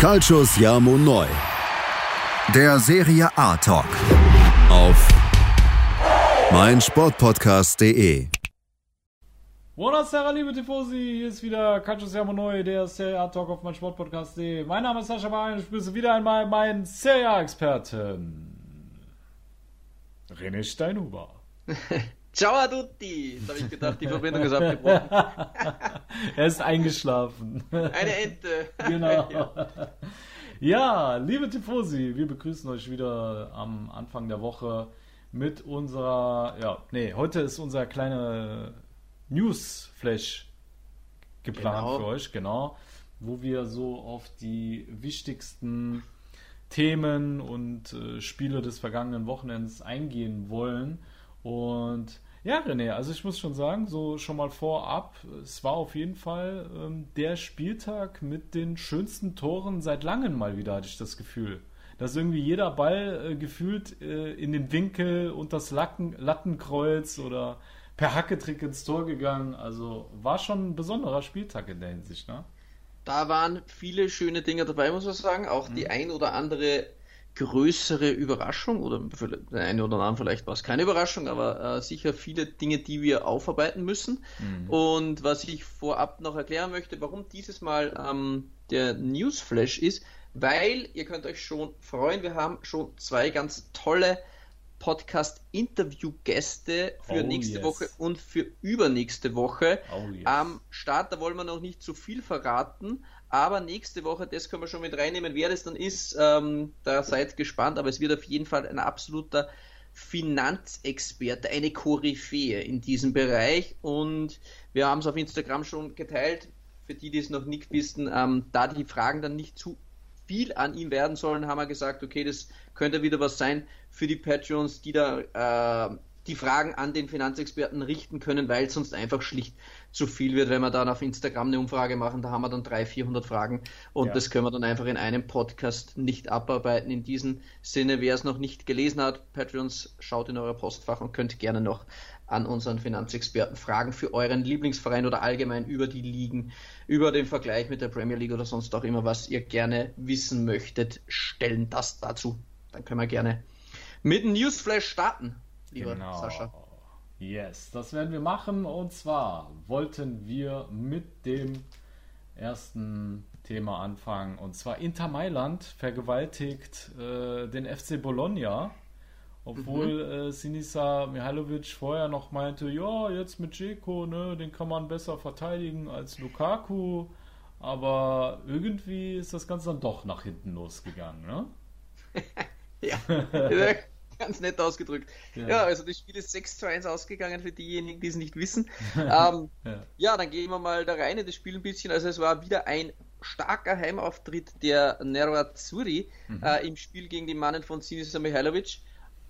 Calcius Jamo Neu. Der Serie A Talk. Auf meinsportpodcast.de. Buonasera, liebe Tifosi. Hier ist wieder Calcius Jamo Neu, der Serie A Talk auf meinsportpodcast.de. Mein Name ist Sascha Bahn und ich begrüße wieder einmal meinen Serie A-Experten. René Steinhuber. Ciao a tutti! Jetzt habe ich gedacht, die Verbindung ist abgebrochen. er ist eingeschlafen. Eine Ente. Genau. ja. ja, liebe Tifosi, wir begrüßen euch wieder am Anfang der Woche mit unserer, ja, nee, heute ist unser kleiner News-Flash geplant genau. für euch, genau, wo wir so auf die wichtigsten Themen und äh, Spiele des vergangenen Wochenends eingehen wollen. Und ja, René, also ich muss schon sagen, so schon mal vorab, es war auf jeden Fall ähm, der Spieltag mit den schönsten Toren seit langem mal wieder, hatte ich das Gefühl. Dass irgendwie jeder Ball äh, gefühlt äh, in den Winkel und das Latten, Lattenkreuz oder per Hacketrick ins Tor gegangen. Also war schon ein besonderer Spieltag in der Hinsicht, ne? Da waren viele schöne Dinge dabei, muss man sagen. Auch mhm. die ein oder andere größere Überraschung oder für den einen oder anderen vielleicht war es keine Überraschung, aber äh, sicher viele Dinge, die wir aufarbeiten müssen. Mhm. Und was ich vorab noch erklären möchte, warum dieses Mal ähm, der Newsflash ist, weil ihr könnt euch schon freuen, wir haben schon zwei ganz tolle Podcast-Interview-Gäste für oh, nächste yes. Woche und für übernächste Woche oh, yes. am Start. Da wollen wir noch nicht zu viel verraten, aber nächste Woche, das können wir schon mit reinnehmen, wer das dann ist, ähm, da seid gespannt, aber es wird auf jeden Fall ein absoluter Finanzexperte, eine Koryphäe in diesem Bereich. Und wir haben es auf Instagram schon geteilt. Für die, die es noch nicht wissen, ähm, da die Fragen dann nicht zu viel an ihm werden sollen, haben wir gesagt, okay, das könnte wieder was sein für die Patreons, die da äh, die Fragen an den Finanzexperten richten können, weil sonst einfach schlicht zu viel wird, wenn wir dann auf Instagram eine Umfrage machen. Da haben wir dann 300, 400 Fragen und ja. das können wir dann einfach in einem Podcast nicht abarbeiten. In diesem Sinne, wer es noch nicht gelesen hat, Patreons, schaut in euer Postfach und könnt gerne noch an unseren Finanzexperten Fragen für euren Lieblingsverein oder allgemein über die Ligen, über den Vergleich mit der Premier League oder sonst auch immer, was ihr gerne wissen möchtet, stellen das dazu. Dann können wir gerne mit dem Newsflash starten lieber genau. Sascha. Yes, das werden wir machen. Und zwar wollten wir mit dem ersten Thema anfangen. Und zwar Inter Mailand vergewaltigt äh, den FC Bologna. Obwohl mhm. äh, Sinisa Mihailovic vorher noch meinte, ja, jetzt mit Dzeko, ne, den kann man besser verteidigen als Lukaku. Aber irgendwie ist das Ganze dann doch nach hinten losgegangen, ne? ja, ganz nett ausgedrückt. Ja. ja, also das Spiel ist 6 zu 1 ausgegangen für diejenigen, die es nicht wissen. ähm, ja. ja. dann gehen wir mal da rein in das Spiel ein bisschen. Also es war wieder ein starker Heimauftritt der Nero Azzurri mhm. äh, im Spiel gegen die Mannen von Sinisa Mihailovic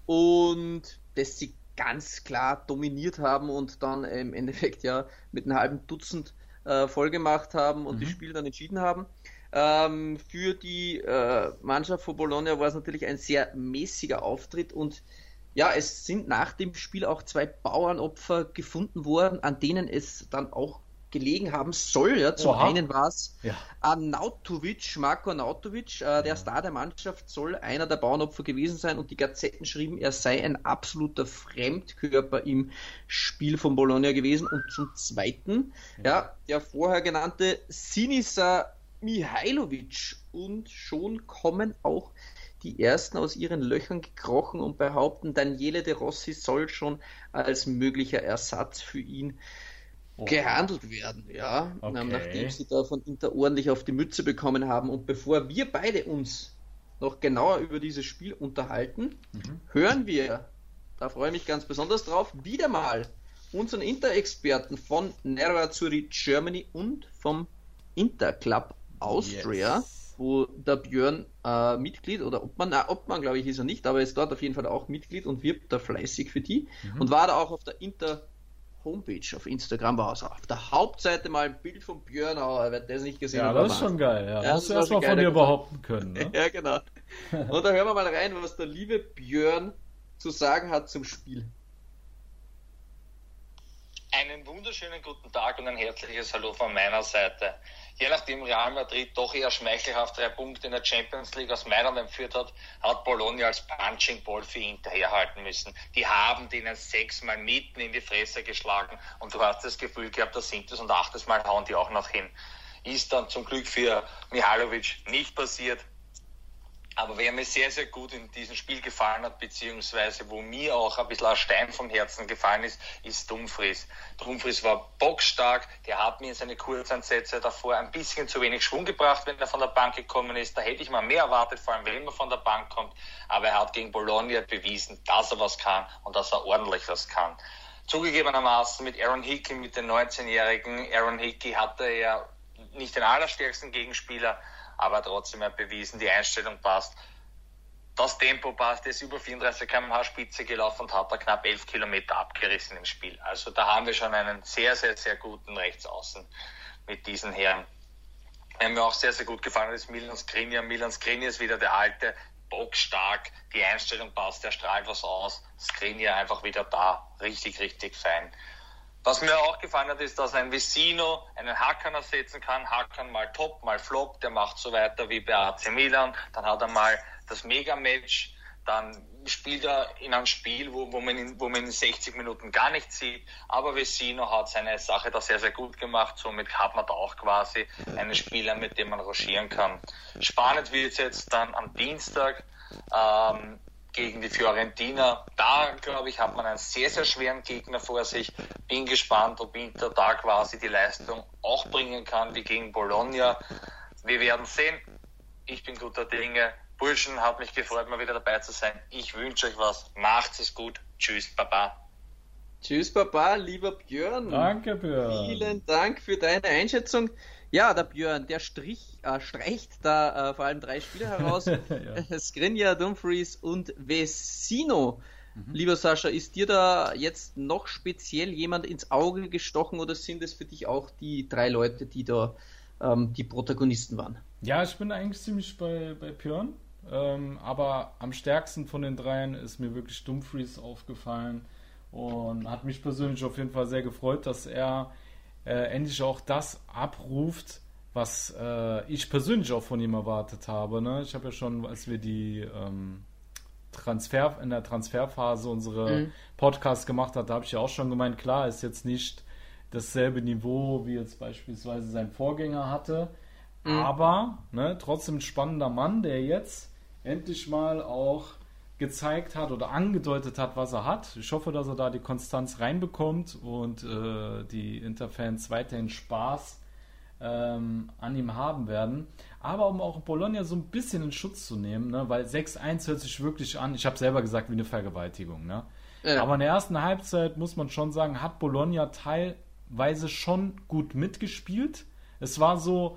und das sie ganz klar dominiert haben und dann im Endeffekt ja mit einem halben Dutzend äh, voll gemacht haben und mhm. das Spiel dann entschieden haben. Ähm, für die äh, Mannschaft von Bologna war es natürlich ein sehr mäßiger Auftritt und ja, es sind nach dem Spiel auch zwei Bauernopfer gefunden worden, an denen es dann auch gelegen haben soll. Ja. Zum Oha. einen war es ja. Arnautovic, Marco Arnautovic, äh, der Star der Mannschaft, soll einer der Bauernopfer gewesen sein und die Gazetten schrieben, er sei ein absoluter Fremdkörper im Spiel von Bologna gewesen. Und zum zweiten, ja, ja der vorher genannte Sinisa Mihailovic und schon kommen auch die ersten aus ihren Löchern gekrochen und behaupten, Daniele De Rossi soll schon als möglicher Ersatz für ihn oh. gehandelt werden, ja, okay. nachdem sie da von Inter ordentlich auf die Mütze bekommen haben. Und bevor wir beide uns noch genauer über dieses Spiel unterhalten, mhm. hören wir, da freue ich mich ganz besonders drauf, wieder mal unseren Inter-Experten von Nero Azzurri Germany und vom Inter Club Austria, yes. wo der Björn äh, Mitglied oder ob man, ob man glaube ich ist er nicht, aber ist dort auf jeden Fall auch Mitglied und wirbt da fleißig für die mhm. und war da auch auf der Inter Homepage auf Instagram war es auf der Hauptseite mal ein Bild von Björn, aber wer das nicht gesehen ja, hat. Ja, das ist schon geil. Ja. das du erstmal von dir behaupten können. Ne? ja, genau. Und da hören wir mal rein, was der liebe Björn zu sagen hat zum Spiel. Einen wunderschönen guten Tag und ein herzliches Hallo von meiner Seite. Je nachdem Real Madrid doch eher schmeichelhaft drei Punkte in der Champions League aus Mailand entführt hat, hat Bologna als Punching Ball für Inter herhalten müssen. Die haben denen sechsmal mitten in die Fresse geschlagen und du hast das Gefühl gehabt, das sind es und achtes Mal hauen die auch noch hin. Ist dann zum Glück für Mihalovic nicht passiert. Aber wer mir sehr, sehr gut in diesem Spiel gefallen hat, beziehungsweise wo mir auch ein bisschen ein Stein vom Herzen gefallen ist, ist Dumfries. Dumfries war bockstark, der hat mir in seine Kurzansätze davor ein bisschen zu wenig Schwung gebracht, wenn er von der Bank gekommen ist. Da hätte ich mal mehr erwartet, vor allem wenn er von der Bank kommt. Aber er hat gegen Bologna bewiesen, dass er was kann und dass er ordentlich was kann. Zugegebenermaßen mit Aaron Hickey, mit den 19-Jährigen. Aaron Hickey hatte ja nicht den allerstärksten Gegenspieler, aber trotzdem hat bewiesen, die Einstellung passt. Das Tempo passt, er ist über 34 km/h Spitze gelaufen und hat da knapp 11 Kilometer abgerissen im Spiel. Also da haben wir schon einen sehr, sehr, sehr guten Rechtsaußen mit diesen Herren. Der mir auch sehr, sehr gut gefallen ist Milan Skriniar. Milan Skriniar ist wieder der alte, bockstark, die Einstellung passt, der strahlt was aus. Skriniar einfach wieder da, richtig, richtig fein. Was mir auch gefallen hat, ist, dass ein Vecino einen Hakan ersetzen kann. Hakan mal top, mal flop, der macht so weiter wie bei AC Milan. Dann hat er mal das Mega-Match. Dann spielt er in einem Spiel, wo, wo, man in, wo man in 60 Minuten gar nichts sieht. Aber Vecino hat seine Sache da sehr, sehr gut gemacht. Somit hat man da auch quasi einen Spieler, mit dem man rochieren kann. Spannend wird es jetzt dann am Dienstag. Ähm, gegen die Fiorentina. Da, glaube ich, hat man einen sehr, sehr schweren Gegner vor sich. Bin gespannt, ob Inter da quasi die Leistung auch bringen kann wie gegen Bologna. Wir werden sehen. Ich bin guter Dinge. Burschen, hat mich gefreut, mal wieder dabei zu sein. Ich wünsche euch was. Macht es gut. Tschüss, Baba. Tschüss, Baba, lieber Björn. Danke, Björn. Vielen Dank für deine Einschätzung. Ja, der Björn, der strich, äh, streicht da äh, vor allem drei Spieler heraus. ja. Skrinja, Dumfries und Vesino. Mhm. Lieber Sascha, ist dir da jetzt noch speziell jemand ins Auge gestochen oder sind es für dich auch die drei Leute, die da ähm, die Protagonisten waren? Ja, ich bin eigentlich ziemlich bei, bei Björn. Ähm, aber am stärksten von den dreien ist mir wirklich Dumfries aufgefallen und hat mich persönlich auf jeden Fall sehr gefreut, dass er äh, endlich auch das abruft, was äh, ich persönlich auch von ihm erwartet habe. Ne? Ich habe ja schon, als wir die ähm, Transfer in der Transferphase unsere mhm. Podcasts gemacht hat, da habe ich ja auch schon gemeint, klar, ist jetzt nicht dasselbe Niveau, wie jetzt beispielsweise sein Vorgänger hatte, mhm. aber ne, trotzdem ein spannender Mann, der jetzt endlich mal auch gezeigt hat oder angedeutet hat, was er hat. Ich hoffe, dass er da die Konstanz reinbekommt und äh, die Interfans weiterhin Spaß ähm, an ihm haben werden. Aber um auch Bologna so ein bisschen in Schutz zu nehmen, ne? weil 6-1 hört sich wirklich an, ich habe selber gesagt, wie eine Vergewaltigung. Ne? Ja. Aber in der ersten Halbzeit muss man schon sagen, hat Bologna teilweise schon gut mitgespielt. Es war so,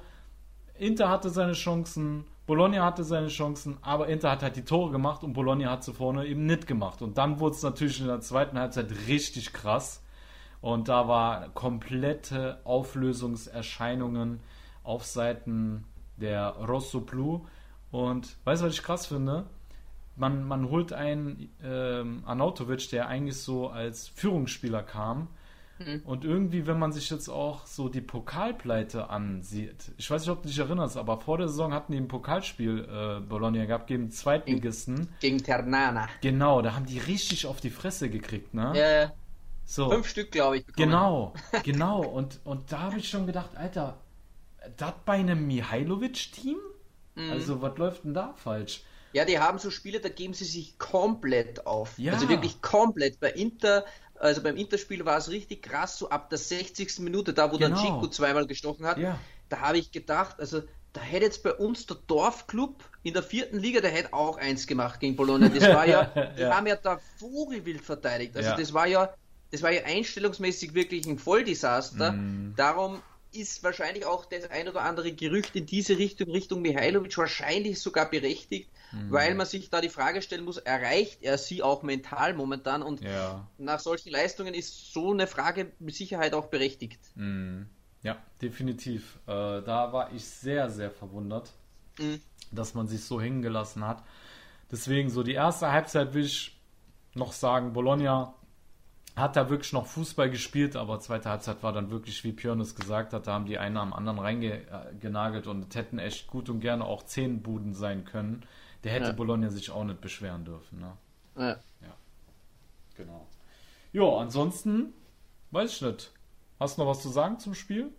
Inter hatte seine Chancen, Bologna hatte seine Chancen, aber Inter hat halt die Tore gemacht und Bologna hat sie vorne eben nicht gemacht. Und dann wurde es natürlich in der zweiten Halbzeit richtig krass. Und da war komplette Auflösungserscheinungen auf Seiten der Rosso Blu. Und weißt du, was ich krass finde? Man, man holt einen ähm, Arnautovic, der eigentlich so als Führungsspieler kam, Mhm. Und irgendwie, wenn man sich jetzt auch so die Pokalpleite ansieht, ich weiß nicht, ob du dich erinnerst, aber vor der Saison hatten die ein Pokalspiel äh, Bologna gehabt gegen Zweitligisten. Gegen Ternana. Genau, da haben die richtig auf die Fresse gekriegt, ne? Ja, ja. So. Fünf Stück, glaube ich. Bekommen. Genau, genau. Und, und da habe ich schon gedacht, Alter, das bei einem Mihailovic-Team? Mhm. Also, was läuft denn da falsch? Ja, die haben so Spiele, da geben sie sich komplett auf. Ja. Also wirklich komplett. Bei Inter also beim Interspiel war es richtig krass, so ab der 60. Minute, da wo genau. dann Chico zweimal gestochen hat, ja. da habe ich gedacht, also da hätte jetzt bei uns der Dorfclub in der vierten Liga, der hätte auch eins gemacht gegen Bologna. Das war ja, die ja. haben ja da Vogelwild verteidigt. Also ja. das war ja, das war ja einstellungsmäßig wirklich ein Volldesaster. Mm. Darum ist wahrscheinlich auch das ein oder andere Gerücht in diese Richtung, Richtung Mihailovic wahrscheinlich sogar berechtigt mhm. weil man sich da die Frage stellen muss, erreicht er sie auch mental momentan? Und ja. nach solchen Leistungen ist so eine Frage mit Sicherheit auch berechtigt. Mhm. Ja, definitiv. Äh, da war ich sehr, sehr verwundert, mhm. dass man sich so hängen gelassen hat. Deswegen so die erste Halbzeit will ich noch sagen, Bologna hat da wirklich noch Fußball gespielt, aber zweite Halbzeit war dann wirklich, wie Björn es gesagt hat, da haben die einen am anderen reingenagelt und es hätten echt gut und gerne auch zehn Buden sein können. Der hätte ja. Bologna sich auch nicht beschweren dürfen. Ne? Ja. ja. Genau. Ja, ansonsten weiß ich nicht. Hast du noch was zu sagen zum Spiel?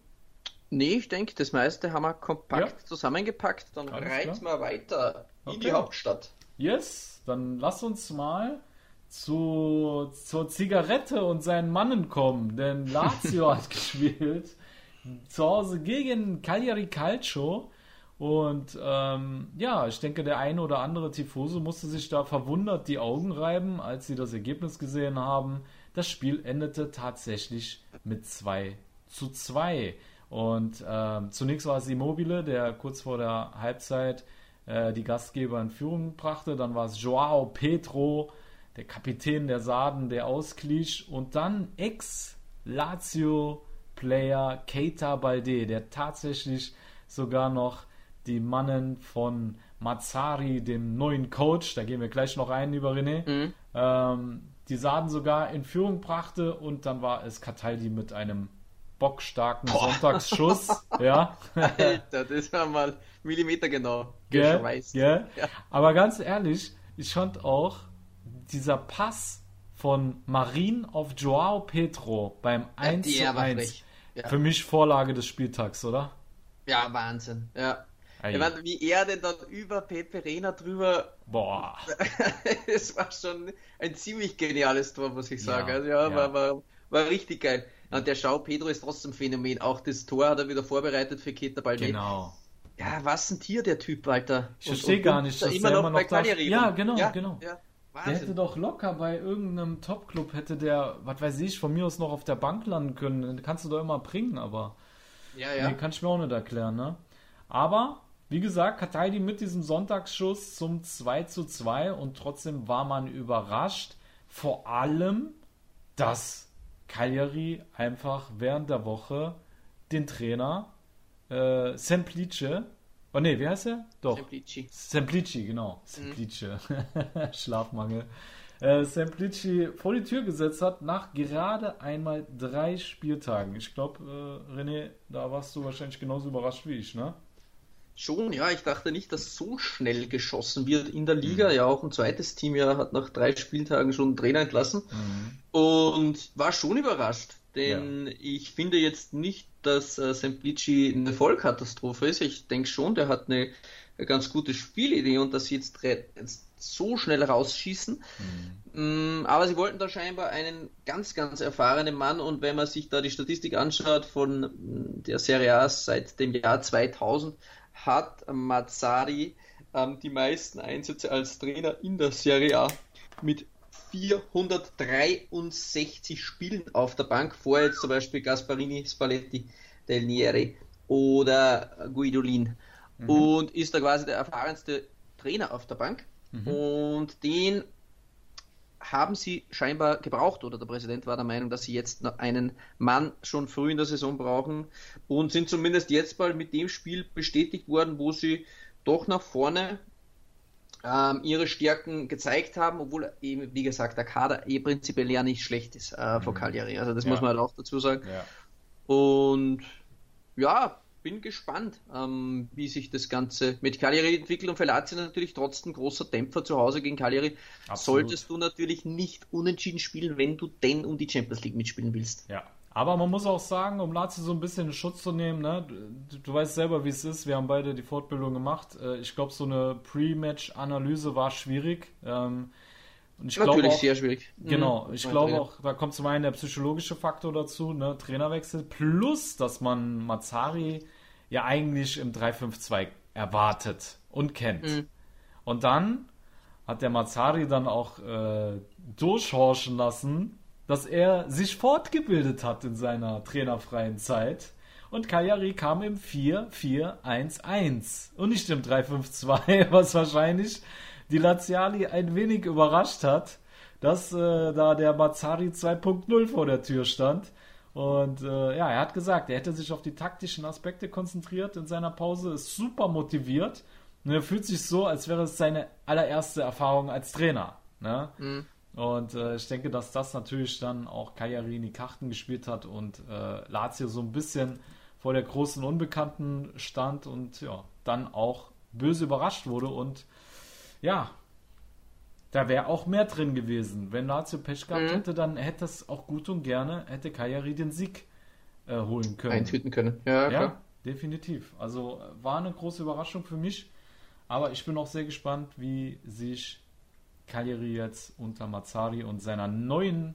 Nee, ich denke, das meiste haben wir kompakt ja. zusammengepackt. Dann reiten wir weiter okay. in die Hauptstadt. Yes, dann lass uns mal zu, zur Zigarette und seinen Mannen kommen, denn Lazio hat gespielt zu Hause gegen Cagliari Calcio und ähm, ja, ich denke, der eine oder andere Tifoso musste sich da verwundert die Augen reiben, als sie das Ergebnis gesehen haben. Das Spiel endete tatsächlich mit 2 zu 2. Und ähm, zunächst war es Immobile, der kurz vor der Halbzeit äh, die Gastgeber in Führung brachte. Dann war es Joao Petro, der Kapitän der Sarden, der ausklisch. Und dann Ex-Lazio-Player Keita Balde, der tatsächlich sogar noch die Mannen von Mazzari, dem neuen Coach, da gehen wir gleich noch ein über René, mhm. ähm, die Sarden sogar in Führung brachte und dann war es Cataldi mit einem bockstarken Boah. Sonntagsschuss. ja. Alter, das war mal Millimeter genau. Gell? Gell? Ja. Aber ganz ehrlich, ich fand auch dieser Pass von Marin auf Joao Petro beim 1 ja, zu 1 ja. für mich Vorlage des Spieltags, oder? Ja, Wahnsinn. Ja. Ich meine, wie er denn dann über Pepe Reina drüber. Boah. Es war schon ein ziemlich geniales Tor, muss ich sagen. Ja, also ja, ja. War, war, war richtig geil. Und der Schau Pedro ist trotzdem Phänomen. Auch das Tor hat er wieder vorbereitet für Keter Balde. Genau. Ja, was ein Tier, der Typ, Alter. Ich verstehe gar nicht, dass immer noch immer noch bei Ja, genau, ja, genau. Ja. Der hätte doch locker bei irgendeinem Top-Club hätte der, was weiß ich, von mir aus noch auf der Bank landen können. Kannst du doch immer bringen, aber. Ja, ja. Nee, kann ich mir auch nicht erklären, ne? Aber, wie gesagt, Kataidi mit diesem Sonntagsschuss zum 2 zu 2 und trotzdem war man überrascht. Vor allem, dass Cagliari einfach während der Woche den Trainer äh, Semplice, oh ne, wie heißt er? Doch. Semplici. Semplici, genau. Semplice. Mhm. Schlafmangel. Äh, Semplici vor die Tür gesetzt hat nach gerade einmal drei Spieltagen. Ich glaube, äh, René, da warst du wahrscheinlich genauso überrascht wie ich, ne? Schon, ja, ich dachte nicht, dass so schnell geschossen wird in der Liga. Mhm. Ja, auch ein zweites Team ja hat nach drei Spieltagen schon einen Trainer entlassen mhm. und war schon überrascht, denn ja. ich finde jetzt nicht, dass äh, Semplici eine Vollkatastrophe ist. Ich denke schon, der hat eine, ganz gute Spielidee und dass sie jetzt, jetzt so schnell rausschießen. Mhm. Mm, aber sie wollten da scheinbar einen ganz, ganz erfahrenen Mann und wenn man sich da die Statistik anschaut von der Serie A seit dem Jahr 2000, hat Mazzari ähm, die meisten Einsätze als Trainer in der Serie A mit 463 Spielen auf der Bank, vor jetzt zum Beispiel Gasparini, Spalletti, Del Nieri oder Guidolin. Mhm. Und ist da quasi der erfahrenste Trainer auf der Bank. Mhm. Und den haben sie scheinbar gebraucht oder der Präsident war der Meinung, dass sie jetzt noch einen Mann schon früh in der Saison brauchen und sind zumindest jetzt mal mit dem Spiel bestätigt worden, wo sie doch nach vorne ähm, ihre Stärken gezeigt haben, obwohl eben, wie gesagt, der Kader eh prinzipiell ja nicht schlecht ist äh, von mhm. Cagliari. Also das ja. muss man halt auch dazu sagen. Ja. Und ja, bin gespannt, ähm, wie sich das Ganze mit Cagliari entwickelt und für Lazio natürlich trotzdem großer Dämpfer zu Hause gegen Cagliari. Absolut. Solltest du natürlich nicht unentschieden spielen, wenn du denn um die Champions League mitspielen willst. Ja, aber man muss auch sagen, um Lazio so ein bisschen in Schutz zu nehmen, ne? du, du weißt selber, wie es ist. Wir haben beide die Fortbildung gemacht. Äh, ich glaube, so eine Pre-Match-Analyse war schwierig. Ähm, und ich Natürlich auch, sehr schwierig. Genau, mhm. ich glaube auch, da kommt zum einen der psychologische Faktor dazu, ne, Trainerwechsel, plus, dass man Mazzari ja eigentlich im 3-5-2 erwartet und kennt. Mhm. Und dann hat der Mazzari dann auch äh, durchhorchen lassen, dass er sich fortgebildet hat in seiner trainerfreien Zeit. Und Kajari kam im 4-4-1-1 und nicht im 3-5-2, was wahrscheinlich die Laziali ein wenig überrascht hat, dass äh, da der Mazzari 2.0 vor der Tür stand. Und äh, ja, er hat gesagt, er hätte sich auf die taktischen Aspekte konzentriert in seiner Pause, ist super motiviert und er fühlt sich so, als wäre es seine allererste Erfahrung als Trainer. Ne? Mhm. Und äh, ich denke, dass das natürlich dann auch Cagliari Karten gespielt hat und äh, Lazio so ein bisschen vor der großen Unbekannten stand und ja, dann auch böse überrascht wurde. Und ja, da wäre auch mehr drin gewesen. Wenn Lazio Pech gehabt mhm. hätte, dann hätte es auch gut und gerne, hätte Cagliari den Sieg äh, holen können. Eintüten können, ja, ja definitiv. Also war eine große Überraschung für mich. Aber ich bin auch sehr gespannt, wie sich Cagliari jetzt unter Mazzari und seiner neuen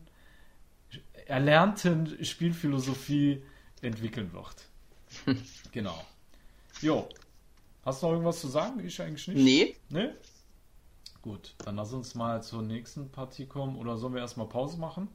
erlernten Spielphilosophie entwickeln wird. genau. Jo. Hast du noch irgendwas zu sagen? Ich eigentlich nicht. Nee. Nee? Gut, dann lass uns mal zur nächsten Partie kommen. Oder sollen wir erstmal Pause machen?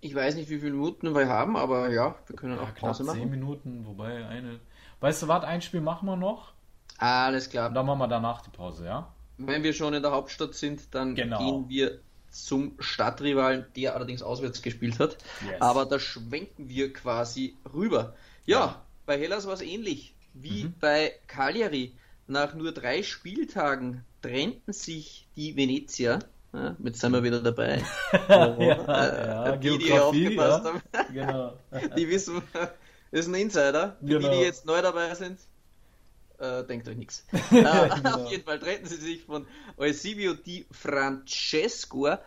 Ich weiß nicht, wie viele Minuten wir haben, aber ja, wir können ja, auch Pause machen. Zehn Minuten, wobei eine. Weißt du was, ein Spiel machen wir noch. Alles klar. Und dann machen wir danach die Pause, ja? Wenn wir schon in der Hauptstadt sind, dann genau. gehen wir zum Stadtrivalen, der allerdings auswärts gespielt hat. Yes. Aber da schwenken wir quasi rüber. Ja, ja. bei Hellas war es ähnlich wie mhm. bei Cagliari. Nach nur drei Spieltagen trennten sich die Venezier. Ja, jetzt sind wir wieder dabei. ja, ja, die, die aufgepasst haben, genau. die wissen, das ist ein Insider. Genau. Die, die jetzt neu dabei sind, äh, denkt euch nichts. Äh, genau. Auf jeden Fall treten sie sich von Eusebio Di Francesco, äh,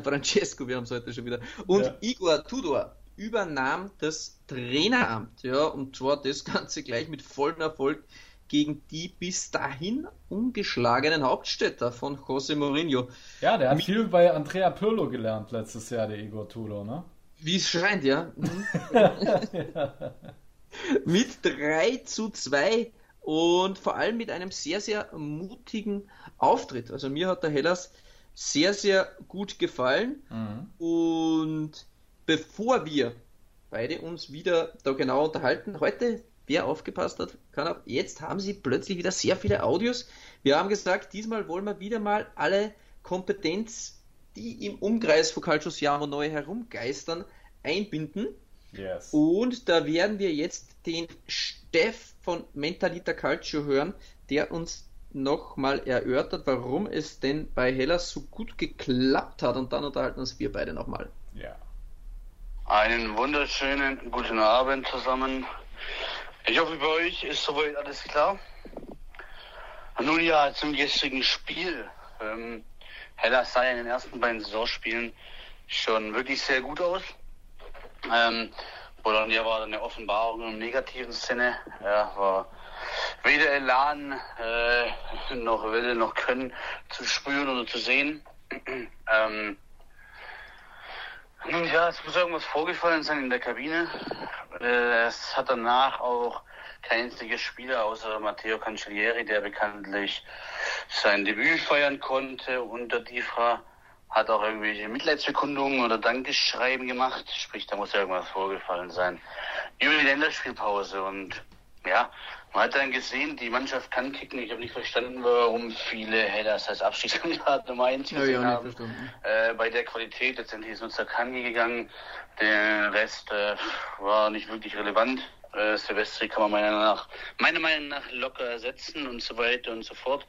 Francesco, wir haben es heute schon wieder, und ja. Igor Tudor übernahm das Traineramt. Ja, und zwar das Ganze gleich mit vollem Erfolg gegen die bis dahin ungeschlagenen Hauptstädter von José Mourinho. Ja, der hat viel bei Andrea Pirlo gelernt letztes Jahr, der Igor Tudor, ne? Wie es scheint, ja. ja. Mit 3 zu 2 und vor allem mit einem sehr, sehr mutigen Auftritt. Also mir hat der Hellas sehr, sehr gut gefallen. Mhm. Und bevor wir beide uns wieder da genau unterhalten, heute, wer aufgepasst hat, kann auch, jetzt haben sie plötzlich wieder sehr viele Audios. Wir haben gesagt, diesmal wollen wir wieder mal alle Kompetenz, die im Umkreis von Calcio Siamo neu herumgeistern, einbinden. Yes. Und da werden wir jetzt den Steff von Mentalita Calcio hören, der uns nochmal erörtert, warum es denn bei Hellas so gut geklappt hat. Und dann unterhalten uns wir beide nochmal. Ja. Einen wunderschönen guten Abend zusammen. Ich hoffe, bei euch ist soweit alles klar. Nun ja, zum gestrigen Spiel. Ähm, Hellas sah in den ersten beiden Saisonspielen schon wirklich sehr gut aus. Ähm, Bologna war eine Offenbarung im negativen Sinne. Ja, war weder Elan äh, noch Wille noch Können zu spüren oder zu sehen. ähm, nun ja, es muss irgendwas vorgefallen sein in der Kabine. Äh, es hat danach auch kein einziger Spieler außer Matteo Cancellieri, der bekanntlich sein Debüt feiern konnte unter Difra hat auch irgendwelche Mitleidsbekundungen oder Dankeschreiben gemacht. Sprich, da muss ja irgendwas vorgefallen sein. Über die Länderspielpause und ja, man hat dann gesehen, die Mannschaft kann kicken. Ich habe nicht verstanden, warum viele Hellas als Abstiegskandidat Nummer 1 gesehen ja, haben. Äh, bei der Qualität letztendlich ist Nutzer Kangi gegangen. Der Rest äh, war nicht wirklich relevant. Äh, Silvestri kann man meiner, nach, meiner Meinung nach locker ersetzen und so weiter und so fort.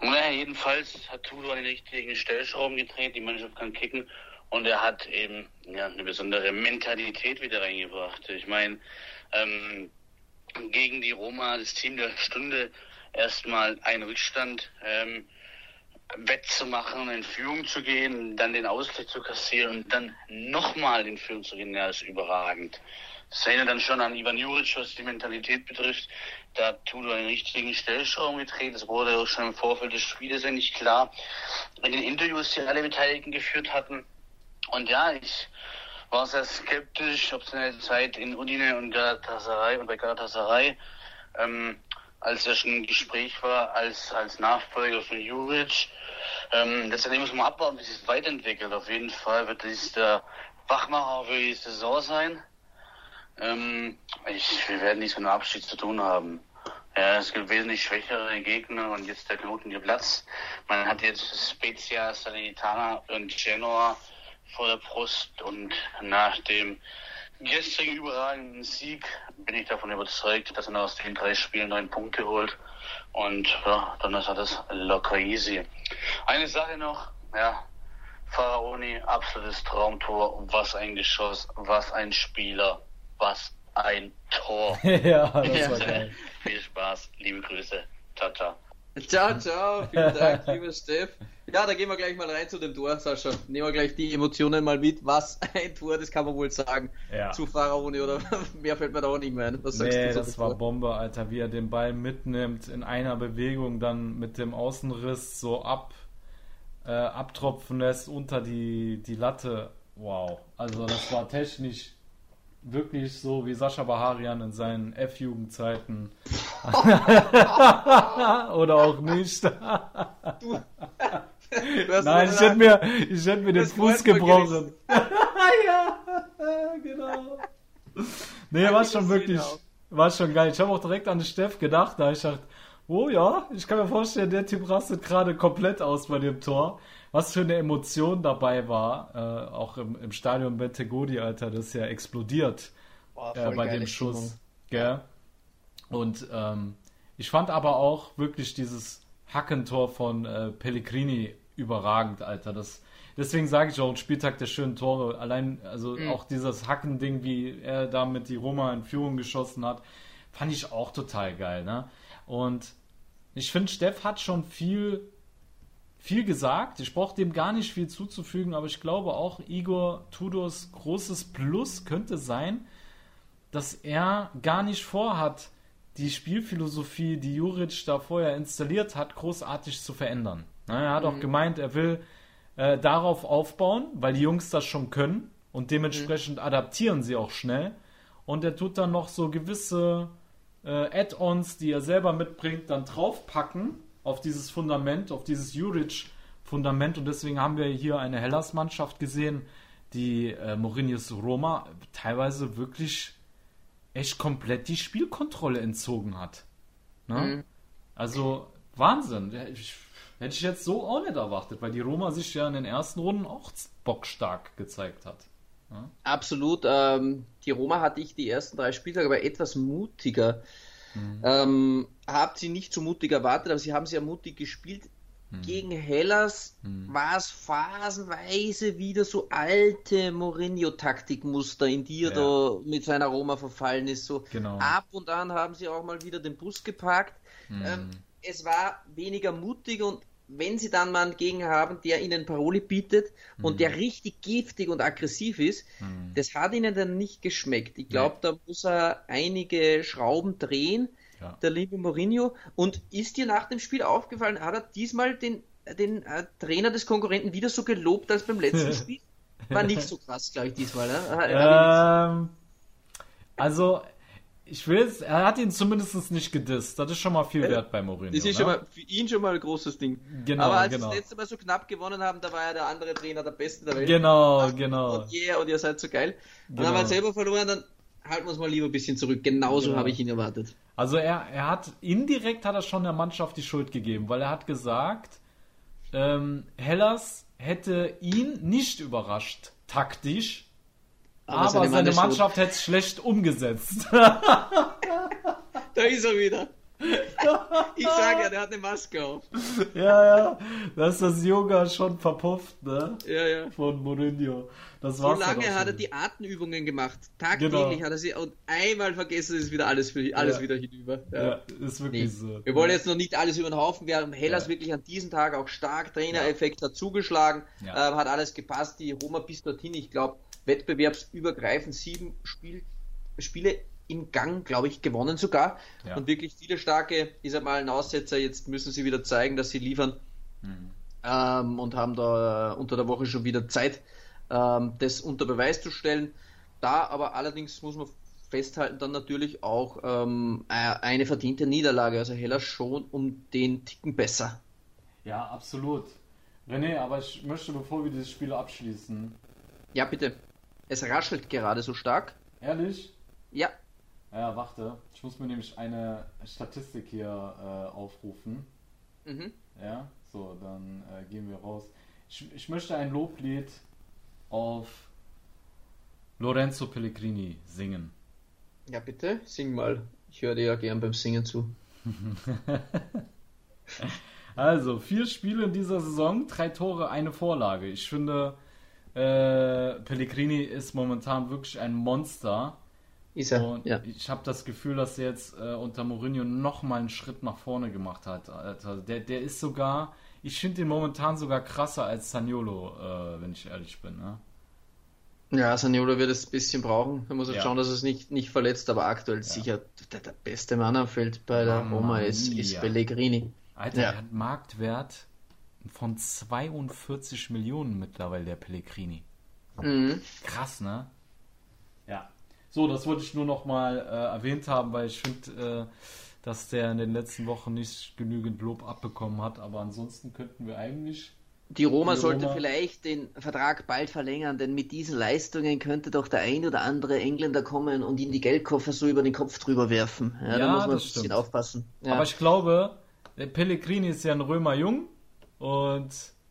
Naja, jedenfalls hat Tudor den richtigen Stellschrauben gedreht, die Mannschaft kann kicken und er hat eben ja, eine besondere Mentalität wieder reingebracht. Ich meine, ähm, gegen die Roma, das Team der Stunde, erstmal einen Rückstand ähm, wettzumachen, in Führung zu gehen, dann den Ausgleich zu kassieren und dann nochmal in Führung zu gehen, ja, ist überragend. Das erinnert dann schon an Ivan Juric, was die Mentalität betrifft. Da hat Tudor einen richtigen Stellschrauben gedreht. Das wurde auch schon im Vorfeld des Spieles eigentlich klar. In den Interviews, die alle Beteiligten geführt hatten. Und ja, ich war sehr skeptisch, ob seine Zeit in Udine und Galatasaray und bei Galatasaray, ähm, als er schon im Gespräch war, als, als Nachfolger von Juric. Ähm, letztendlich muss man abwarten, wie sich weiterentwickelt. Auf jeden Fall wird dies der Wachmacher für die Saison sein. Ähm, ich, wir werden nichts mit dem Abschied zu tun haben. Ja, es gibt wesentlich schwächere Gegner und jetzt der Knoten geplatzt. Man hat jetzt Spezia, Salernitana und Genoa vor der Brust und nach dem gestrigen überragenden Sieg bin ich davon überzeugt, dass er aus den drei Spielen neun Punkte holt und ja, dann ist alles locker easy. Eine Sache noch, ja, Faraoni, absolutes Traumtor. Was ein Geschoss, was ein Spieler, was ein Tor. ja, das war geil. Viel Spaß, liebe Grüße. Ciao, ciao. Ciao, vielen Dank, lieber Steff. Ja, da gehen wir gleich mal rein zu dem Tor, Sascha. Nehmen wir gleich die Emotionen mal mit. Was ein Tor, das kann man wohl sagen. Ja. Zu Pharaoni oder mehr fällt mir da auch nicht mehr ein. Was sagst nee, du das war Bombe, Alter, wie er den Ball mitnimmt, in einer Bewegung dann mit dem Außenriss so ab, äh, abtropfen lässt unter die, die Latte. Wow. Also das war technisch wirklich so wie Sascha Baharian in seinen F-Jugendzeiten. Oder auch nicht. du, Nein, ich hätte mir, ich hätte mir den Fuß gebrochen. ja, genau. Nee, war schon wirklich, war schon geil. Ich habe auch direkt an Steff gedacht, da ich dachte, oh ja, ich kann mir vorstellen, der Typ rastet gerade komplett aus bei dem Tor. Was für eine Emotion dabei war, äh, auch im, im Stadion Bentegodi, Alter, das ist ja explodiert Boah, äh, bei dem Schuss. Gell? Und ähm, ich fand aber auch wirklich dieses Hackentor von äh, Pellegrini überragend, Alter. Das, deswegen sage ich auch, Spieltag der schönen Tore. Allein, also Mhm. auch dieses Hackending, wie er da mit die Roma in Führung geschossen hat, fand ich auch total geil, ne? Und ich finde, Steff hat schon viel, viel gesagt. Ich brauche dem gar nicht viel zuzufügen, aber ich glaube auch, Igor Tudors großes Plus könnte sein, dass er gar nicht vorhat, die Spielphilosophie, die Juric da vorher installiert hat, großartig zu verändern. Na, er hat auch gemeint, er will äh, darauf aufbauen, weil die Jungs das schon können und dementsprechend adaptieren sie auch schnell. Und er tut dann noch so gewisse äh, Add-ons, die er selber mitbringt, dann draufpacken auf dieses Fundament, auf dieses Juric-Fundament. Und deswegen haben wir hier eine Hellas-Mannschaft gesehen, die äh, Mourinho's Roma teilweise wirklich echt komplett die Spielkontrolle entzogen hat. Ne? Mhm. Also Wahnsinn. Ich, hätte ich jetzt so auch nicht erwartet, weil die Roma sich ja in den ersten Runden auch bockstark gezeigt hat. Absolut. Ähm, die Roma hatte ich die ersten drei Spieltage aber etwas mutiger. Mhm. Ähm, habt sie nicht so mutig erwartet, aber sie haben sehr mutig gespielt. Mhm. Gegen Hellas war es phasenweise wieder so alte Mourinho-Taktikmuster, in die er Ja. da mit seiner Roma verfallen ist. So Genau. ab und an haben sie auch mal wieder den Bus geparkt. Mhm. Ähm, es war weniger mutig und wenn sie dann mal einen Gegner haben, der ihnen Paroli bietet und der richtig giftig und aggressiv ist, Mhm. das hat ihnen dann nicht geschmeckt. Ich glaube, da muss er einige Schrauben drehen, Ja. der liebe Mourinho. Und ist dir nach dem Spiel aufgefallen, hat er diesmal den, den äh, Trainer des Konkurrenten wieder so gelobt als beim letzten Spiel? War nicht so krass, glaube ich, diesmal. Ne? Ähm, also, ich will es, er hat ihn zumindest nicht gedisst. Das ist schon mal viel wert bei Mourinho. Das ist ne? schon mal für ihn schon mal ein großes Ding. Genau, Aber als genau. das letzte Mal so knapp gewonnen haben, da war ja der andere Trainer der Beste der Welt. Genau, genau. Und yeah, und ihr seid so geil. Und Genau. dann haben wir selber verloren, dann halten wir uns mal lieber ein bisschen zurück. Genauso Genau. habe ich ihn erwartet. Also er, er hat indirekt hat er schon der Mannschaft die Schuld gegeben, weil er hat gesagt, ähm, Hellas hätte ihn nicht überrascht, taktisch, Aber seine seine, Mannschaft hätte es schlecht umgesetzt. Da ist er wieder. Ich sage ja, der hat eine Maske auf. ja, ja, da ist das Yoga schon verpufft, ne? Ja, ja. Von Mourinho. Das So war's dann lange hat er die Atemübungen gemacht. Tagtäglich Genau. hat er sie und einmal vergessen ist wieder alles, für, alles Ja. wieder hinüber. Ja, ist wirklich Nee. so. Wir wollen jetzt noch nicht alles über den Haufen. Wir haben Hellas Ja. wirklich an diesem Tag auch stark. Trainereffekt hat zugeschlagen, Ja. ähm, hat alles gepasst. Die Roma bis dorthin, ich glaube, wettbewerbsübergreifend sieben Spiel, Spiele im Gang, glaube ich, gewonnen sogar. Ja. Und wirklich viele starke, ist einmal ein Aussetzer. Jetzt müssen sie wieder zeigen, dass sie liefern. Mhm. Ähm, und haben da äh, unter der Woche schon wieder Zeit, ähm, das unter Beweis zu stellen. Da aber allerdings muss man festhalten, dann natürlich auch ähm, äh, eine verdiente Niederlage. Also Hellas schon um den Ticken besser. Ja, absolut. René, aber ich möchte, bevor wir dieses Spiel abschließen, Ja, bitte. Es raschelt gerade so stark. ehrlich, Ja, Ja, warte. Ich muss mir nämlich eine Statistik hier äh, aufrufen. mhm. Ja, so, dann äh, gehen wir raus. Ich, ich möchte ein Loblied auf Lorenzo Pellegrini singen. ja bitte, sing mal. Ich höre dir ja gern beim Singen zu. Also, vier Spiele in dieser Saison, drei Tore, eine Vorlage. Ich finde, äh, Pellegrini ist momentan wirklich ein Monster. Ist er, Und ja. ich habe das Gefühl, dass er jetzt äh, unter Mourinho nochmal einen Schritt nach vorne gemacht hat. Alter. Der, der ist sogar, ich finde ihn momentan sogar krasser als Saniolo, äh, wenn ich ehrlich bin. Ne? Ja, Saniolo wird es ein bisschen brauchen. Er muss jetzt Ja. schauen, dass er es nicht, nicht verletzt, aber aktuell sicher der, der beste Mann am Feld bei der Mamma Roma ist, ist. Pellegrini. Alter, Ja. der hat Marktwert von 42 Millionen mittlerweile, der Pellegrini. Mhm. Krass, ne? Ja. So, das wollte ich nur noch mal äh, erwähnt haben, weil ich finde, äh, dass der in den letzten Wochen nicht genügend Lob abbekommen hat. Aber ansonsten könnten wir eigentlich. Die Roma Die sollte Roma- vielleicht den Vertrag bald verlängern, denn mit diesen Leistungen könnte doch der ein oder andere Engländer kommen und ihm die Geldkoffer so über den Kopf drüber werfen. Ja, da Ja, muss man ein bisschen stimmt. aufpassen. Ja. Aber ich glaube, der Pellegrini ist ja ein Römer Jung und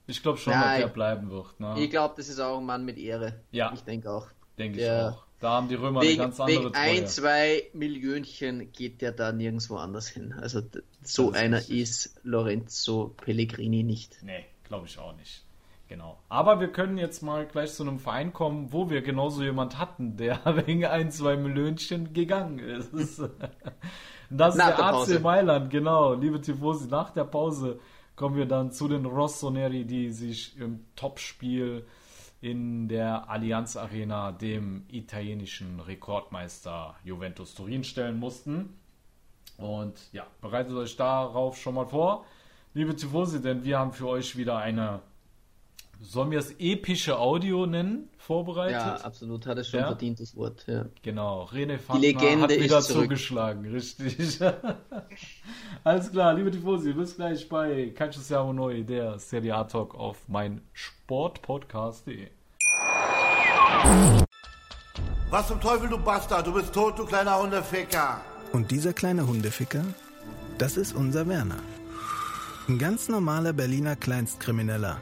ich glaube schon, Ja, dass ich- bleiben wird. Ne? ich glaube, das ist auch ein Mann mit Ehre. Ja. Ich denke auch. Denke ich auch. Da haben die Römer eine Wegen, ganz andere wegen Treue. ein, zwei Millionchen geht der da nirgendwo anders hin. Also so ist einer richtig. ist Lorenzo Pellegrini nicht. Nee, glaube ich auch nicht. Genau. Aber wir können jetzt mal gleich zu einem Verein kommen, wo wir genauso jemand hatten, der wegen ein, zwei Millionchen gegangen ist. Das ist Nach der der AC. Mailand, genau. Liebe Tifosi, nach der Pause kommen wir dann zu den Rossoneri, die sich im Topspiel in der Allianz Arena dem italienischen Rekordmeister Juventus Turin stellen mussten. Und ja, bereitet euch darauf schon mal vor, liebe Tifosi, denn wir haben für euch wieder eine, sollen wir es epische Audio nennen, vorbereitet. Ja, absolut, hat es schon Ja? verdient, das Wort. Ja. Genau, Fandner Legende hat wieder zugeschlagen, richtig. Alles klar, liebe Tifosi, bis gleich bei Calcio Noi, der Serie A Talk auf mein Sportpodcast.de. Was zum Teufel, du Bastard? Du bist tot, du kleiner Hundeficker. Und dieser kleine Hundeficker, das ist unser Werner. Ein ganz normaler Berliner Kleinstkrimineller,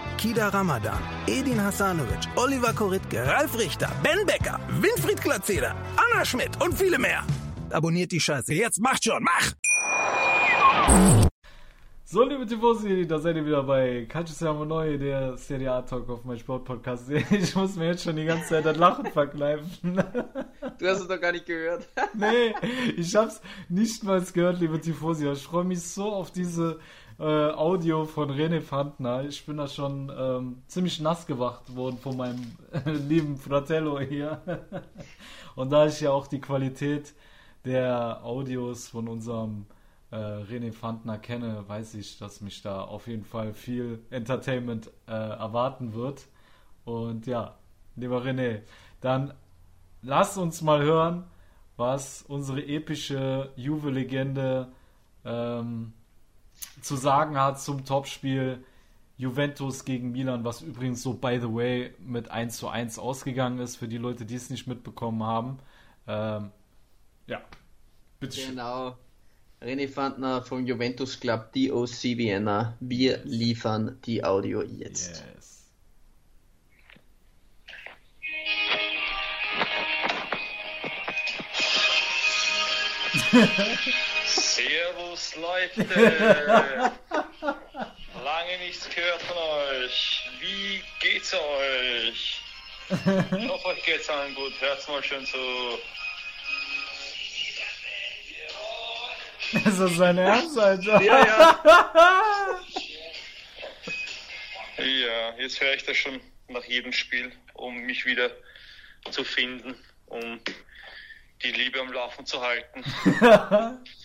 Kida Ramadan, Edin Hasanovic, Oliver Koritke, Ralf Richter, Ben Becker, Winfried Glatzeder, Anna Schmidt und viele mehr. Abonniert die Scheiße. Jetzt macht schon, mach! So, liebe Tifosi, da seid ihr wieder bei Calcio Noi, der Serie A Talk auf mein Sportpodcast. Ich muss mir jetzt schon die ganze Zeit das Lachen verkneifen. Du hast es doch gar nicht gehört. nee, ich hab's nicht mal gehört, liebe Tifosi. Ich freue mich so auf diese äh, Audio von René Fandner. Ich bin da schon ähm, ziemlich nass gewacht worden von meinem lieben Fratello hier. Und da ich ja auch die Qualität der Audios von unserem äh, René Fandner kenne, weiß ich, dass mich da auf jeden Fall viel Entertainment äh, erwarten wird. Und ja, lieber René, dann lass uns mal hören, was unsere epische Juve-Legende ähm, zu sagen hat zum Topspiel Juventus gegen Milan, was übrigens so, by the way, mit 1 zu 1 ausgegangen ist, für die Leute, die es nicht mitbekommen haben. Ähm, ja, bitteschön. Genau. René Fandner vom Juventus Club DOC Vienna. Wir liefern die Audio jetzt. Yes. Servus Leute! Lange nichts gehört von euch. Wie geht's euch? Ich hoffe, euch geht's allen gut. Hört's mal schön zu. Ist das sein Ernst, Alter? Ja, ja. Ja, jetzt höre ich das schon nach jedem Spiel, um mich wieder zu finden, um die Liebe am Laufen zu halten.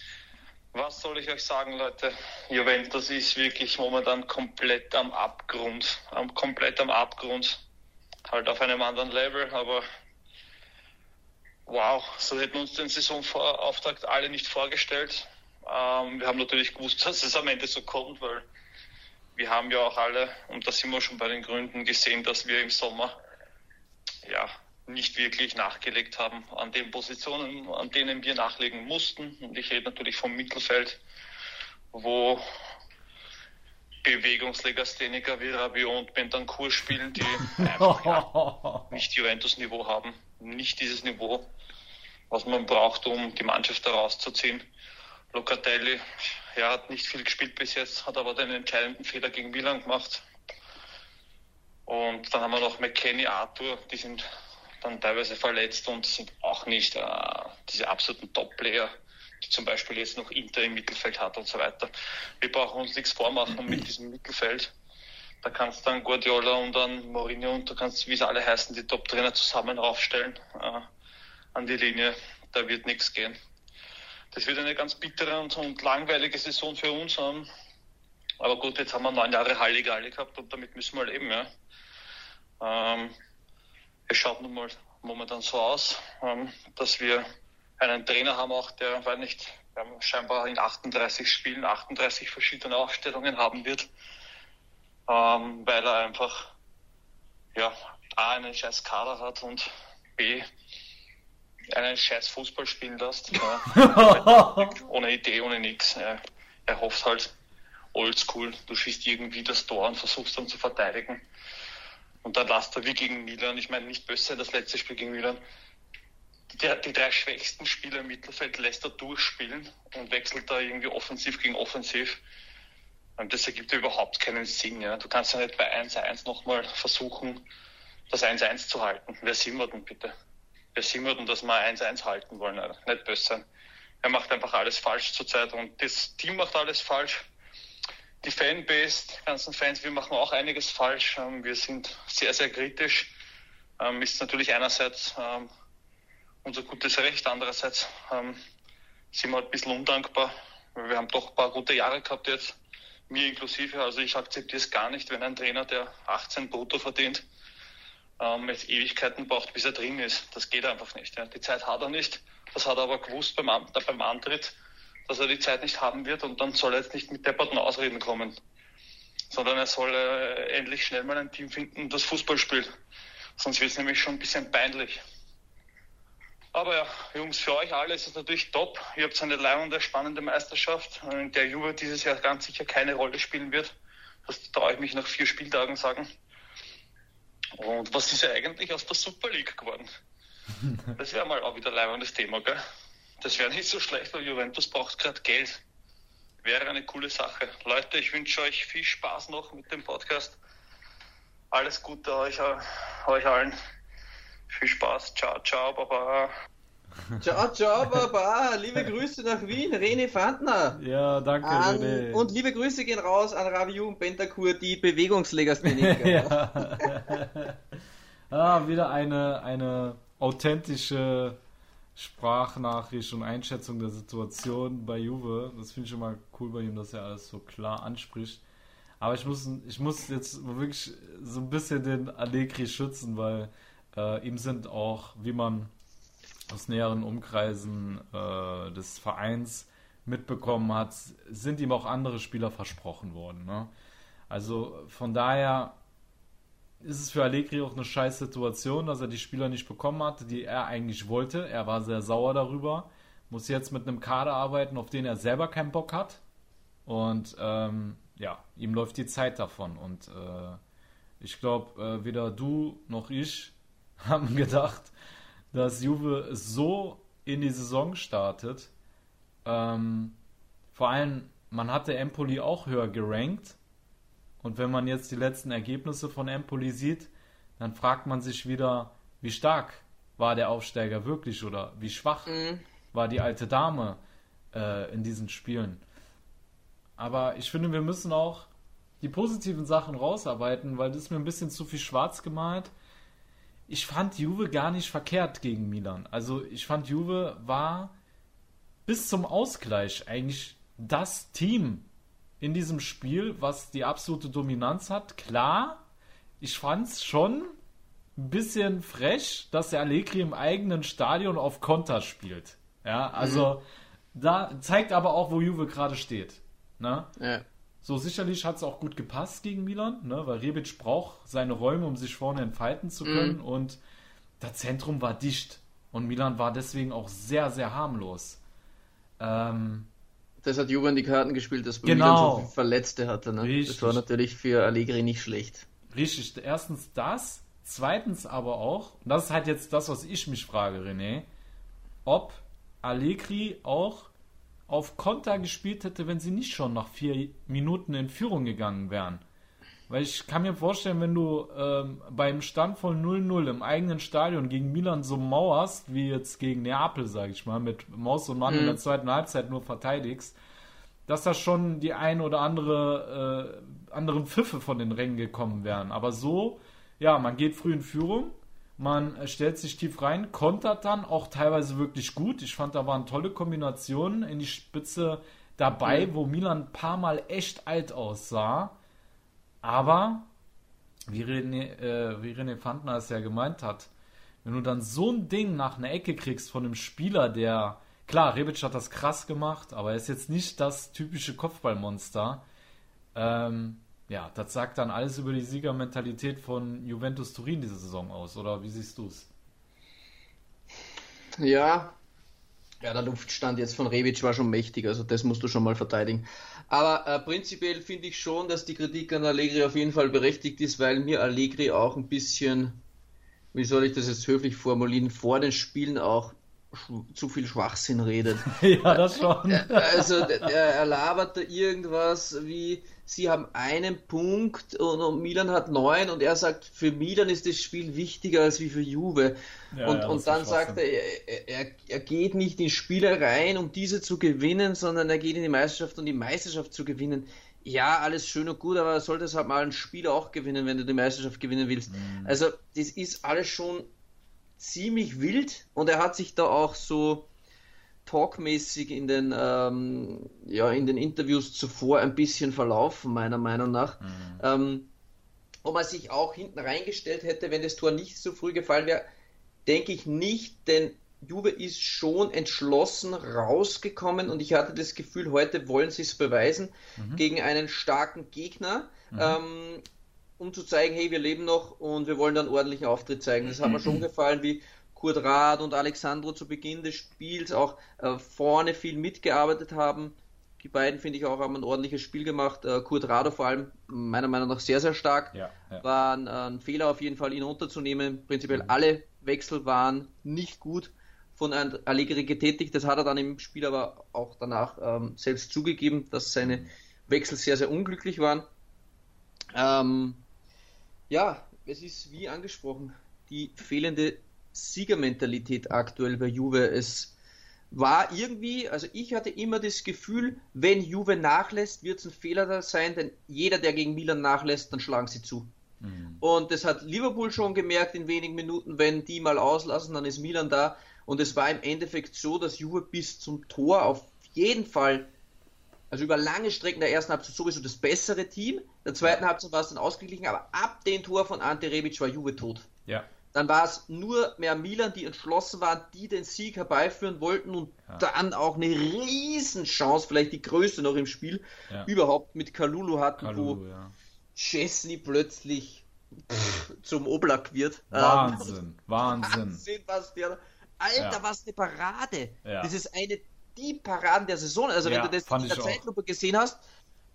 Was soll ich euch sagen, Leute? Juventus ist wirklich momentan komplett am Abgrund. Am, komplett am Abgrund. Halt auf einem anderen Level, aber wow, so hätten uns den Saisonauftakt alle nicht vorgestellt. Ähm, wir haben natürlich gewusst, dass es am Ende so kommt, weil wir haben ja auch alle, und da sind wir schon bei den Gründen gesehen, dass wir im Sommer ja nicht wirklich nachgelegt haben an den Positionen, an denen wir nachlegen mussten. Und ich rede natürlich vom Mittelfeld, wo Bewegungslegastheniker wie Rabiot und Bentancur spielen, die einfach ja, nicht Juventus-Niveau haben, nicht dieses Niveau, was man braucht, um die Mannschaft herauszuziehen. Locatelli, ja, hat nicht viel gespielt bis jetzt, hat aber den entscheidenden Fehler gegen Milan gemacht. Und dann haben wir noch McKenny, Arthur, die sind dann teilweise verletzt und sind auch nicht äh, diese absoluten Top-Player, die zum Beispiel jetzt noch Inter im Mittelfeld hat und so weiter. Wir brauchen uns nichts vormachen mit diesem Mittelfeld. Da kannst du dann Guardiola und dann Mourinho und du kannst, wie sie alle heißen, die Top-Trainer zusammen aufstellen äh, an die Linie. Da wird nichts gehen. Das wird eine ganz bittere und, und langweilige Saison für uns. Ähm, aber gut, jetzt haben wir neun Jahre Halligalli gehabt und damit müssen wir leben. Ja. Ähm, es schaut nun mal momentan so aus, ähm, dass wir einen Trainer haben, auch der, weil nicht, scheinbar in 38 Spielen 38 verschiedene Aufstellungen haben wird, ähm, weil er einfach ja, A, einen scheiß Kader hat und B, einen scheiß Fußball spielen lässt. Ja. ohne Idee, ohne nichts. Ja. Er hofft halt oldschool, du schießt irgendwie das Tor und versuchst dann zu verteidigen. Und dann lasst er wie gegen Milan, ich meine nicht böse das letzte Spiel gegen Milan, die, die drei schwächsten Spieler im Mittelfeld lässt er durchspielen und wechselt da irgendwie offensiv gegen offensiv. Und das ergibt überhaupt keinen Sinn. Ja. Du kannst ja nicht bei 1-1 nochmal versuchen, das 1-1 zu halten. Wer sind wir denn bitte? Wer sind wir denn, dass wir 1-1 halten wollen? Alter? Nicht böse. Er macht einfach alles falsch zurzeit und das Team macht alles falsch die Fanbase, die ganzen Fans, wir machen auch einiges falsch. Ähm, wir sind sehr, sehr kritisch. Ähm, ist natürlich einerseits ähm, unser gutes Recht, andererseits sind wir halt ein bisschen undankbar. Wir haben doch ein paar gute Jahre gehabt jetzt, mir inklusive. Also ich akzeptiere es gar nicht, wenn ein Trainer, der 18 brutto verdient, jetzt Ewigkeiten braucht, bis er drin ist. Das geht einfach nicht. Die Zeit hat er nicht. Das hat er aber gewusst beim, beim Antritt dass er die Zeit nicht haben wird und dann soll er jetzt nicht mit depperten Ausreden kommen, sondern er soll äh, endlich schnell mal ein Team finden, das Fußball spielt. Sonst wird es nämlich schon ein bisschen peinlich. Aber ja, Jungs, für euch alle ist es natürlich top. Ihr habt eine leibende, spannende Meisterschaft, in der Juve dieses Jahr ganz sicher keine Rolle spielen wird. Das traue ich mich nach vier Spieltagen sagen. Und was ist ja eigentlich aus der Super League geworden? Das wäre mal auch wieder ein leibendes Thema, gell? Das wäre nicht so schlecht, weil Juventus braucht gerade Geld. Wäre eine coole Sache. Leute, ich wünsche euch viel Spaß noch mit dem Podcast. Alles Gute euch, euch allen. Viel Spaß. Ciao, ciao, Baba. Ciao, ciao, Baba. Liebe Grüße nach Wien, René Fandner. Ja, danke, an, René. Und liebe Grüße gehen raus an Raviu und Bentakur, die Bewegungslegastheniker. ja. ah, wieder eine, eine authentische Sprachnachricht und Einschätzung der Situation bei Juve. Das finde ich mal cool bei ihm, dass er alles so klar anspricht. Aber ich muss, ich muss jetzt wirklich so ein bisschen den Allegri schützen, weil äh, ihm sind auch, wie man aus näheren Umkreisen äh, des Vereins mitbekommen hat, sind ihm auch andere Spieler versprochen worden. Ne? Also von daher ist es für Allegri auch eine scheiß Situation, dass er die Spieler nicht bekommen hat, die er eigentlich wollte. Er war sehr sauer darüber. Muss jetzt mit einem Kader arbeiten, auf den er selber keinen Bock hat. Und ähm, ja, ihm läuft die Zeit davon. Und äh, ich glaube, äh, weder du noch ich haben gedacht, dass Juve so in die Saison startet. Ähm, vor allem, man hatte Empoli auch höher gerankt und wenn man jetzt die letzten Ergebnisse von Empoli sieht, dann fragt man sich wieder, wie stark war der Aufsteiger wirklich oder wie schwach mhm. war die alte Dame äh, in diesen Spielen. Aber ich finde, wir müssen auch die positiven Sachen rausarbeiten, weil das ist mir ein bisschen zu viel schwarz gemalt. Ich fand Juve gar nicht verkehrt gegen Milan. Also ich fand Juve war bis zum Ausgleich eigentlich das Team, in diesem Spiel, was die absolute Dominanz hat. Klar, ich fand es schon ein bisschen frech, dass der Allegri im eigenen Stadion auf Konter spielt. Ja, also mhm. da zeigt aber auch, wo Juve gerade steht. Ne? Ja. So, sicherlich hat es auch gut gepasst gegen Milan, ne? weil Rebic braucht seine Räume, um sich vorne entfalten zu können. Mhm. Und das Zentrum war dicht. Und Milan war deswegen auch sehr, sehr harmlos. Ähm, das hat Juve in die Karten gespielt, dass genau. Milan so viele Verletzte hatte. Ne? Richtig. Das war natürlich für Allegri nicht schlecht. Richtig. Erstens das. Zweitens aber auch, und das ist halt jetzt das, was ich mich frage, René, ob Allegri auch auf Konter gespielt hätte, wenn sie nicht schon nach vier Minuten in Führung gegangen wären. Weil ich kann mir vorstellen, wenn du ähm, beim Stand von 0-0 im eigenen Stadion gegen Milan so mauerst, wie jetzt gegen Neapel, sag ich mal, mit Maus und Mann mhm. in der zweiten Halbzeit nur verteidigst, dass da schon die ein oder andere äh, anderen Pfiffe von den Rängen gekommen wären. Aber so, ja, man geht früh in Führung, man stellt sich tief rein, kontert dann auch teilweise wirklich gut. Ich fand, da waren tolle Kombinationen in die Spitze dabei, mhm. wo Milan ein paar Mal echt alt aussah aber, wie René, äh, wie René Fandner es ja gemeint hat, wenn du dann so ein Ding nach einer Ecke kriegst von einem Spieler, der, klar, Rebic hat das krass gemacht, aber er ist jetzt nicht das typische Kopfballmonster. Ähm, ja, das sagt dann alles über die Siegermentalität von Juventus Turin diese Saison aus, oder wie siehst du es? Ja, ja, der Luftstand jetzt von Rebic war schon mächtig, also das musst du schon mal verteidigen. Aber äh, prinzipiell finde ich schon, dass die Kritik an Allegri auf jeden Fall berechtigt ist, weil mir Allegri auch ein bisschen, wie soll ich das jetzt höflich formulieren, vor den Spielen auch zu viel Schwachsinn redet. ja, das schon. Äh, also er labert da irgendwas wie, sie haben einen Punkt und, und, Milan hat neun und er sagt, für Milan ist das Spiel wichtiger als wie für Juve. Ja, und, ja, und dann sagt er, er, er geht nicht in Spiele rein, um diese zu gewinnen, sondern er geht in die Meisterschaft, um die Meisterschaft zu gewinnen. Ja, alles schön und gut, aber solltest halt mal ein Spiel auch gewinnen, wenn du die Meisterschaft gewinnen willst. Mhm. Also, das ist alles schon ziemlich wild und er hat sich da auch so talkmäßig in den, ähm, ja, in den Interviews zuvor ein bisschen verlaufen, meiner Meinung nach. Mhm. Ähm, ob er sich auch hinten reingestellt hätte, wenn das Tor nicht so früh gefallen wäre, denke ich nicht, denn Juve ist schon entschlossen rausgekommen und ich hatte das Gefühl, heute wollen sie es beweisen mhm. gegen einen starken Gegner. Mhm. Ähm, um zu zeigen, hey, wir leben noch und wir wollen dann ordentlichen Auftritt zeigen. Das hat mir schon gefallen, wie Kurt Rath und Alexandro zu Beginn des Spiels auch äh, vorne viel mitgearbeitet haben. Die beiden, finde ich, auch haben ein ordentliches Spiel gemacht. Äh, Kurt Rado vor allem meiner Meinung nach sehr, sehr stark. Ja, ja. War ein, ein, Fehler auf jeden Fall, ihn unterzunehmen. Prinzipiell mhm. alle Wechsel waren nicht gut von Allegri getätigt. Das hat er dann im Spiel aber auch danach ähm, selbst zugegeben, dass seine Wechsel sehr, sehr unglücklich waren. Ähm, ja, es ist wie angesprochen, die fehlende Siegermentalität aktuell bei Juve. Es war irgendwie, also ich hatte immer das Gefühl, wenn Juve nachlässt, wird es ein Fehler sein, denn jeder, der gegen Milan nachlässt, dann schlagen sie zu. Mhm. Und das hat Liverpool schon gemerkt in wenigen Minuten, wenn die mal auslassen, dann ist Milan da. Und es war im Endeffekt so, dass Juve bis zum Tor auf jeden Fall, also über lange Strecken der ersten Halbzeit sowieso das bessere Team, der zweiten Halbzeit war es dann ausgeglichen, aber ab dem Tor von Ante Rebic war Juve tot. Ja. Dann war es nur mehr Milan, die entschlossen waren, die den Sieg herbeiführen wollten und ja. dann auch eine Riesenchance, vielleicht die größte noch im Spiel, ja. überhaupt mit Kalulu hatten, Kalulu, wo ja. Chesney plötzlich pff, zum Oblak wird. Wahnsinn, ähm, Wahnsinn. Wahnsinn, was der. Alter, was eine Parade. Das ist eine die Paraden der Saison. Also wenn du das in der Zeitlupe gesehen hast,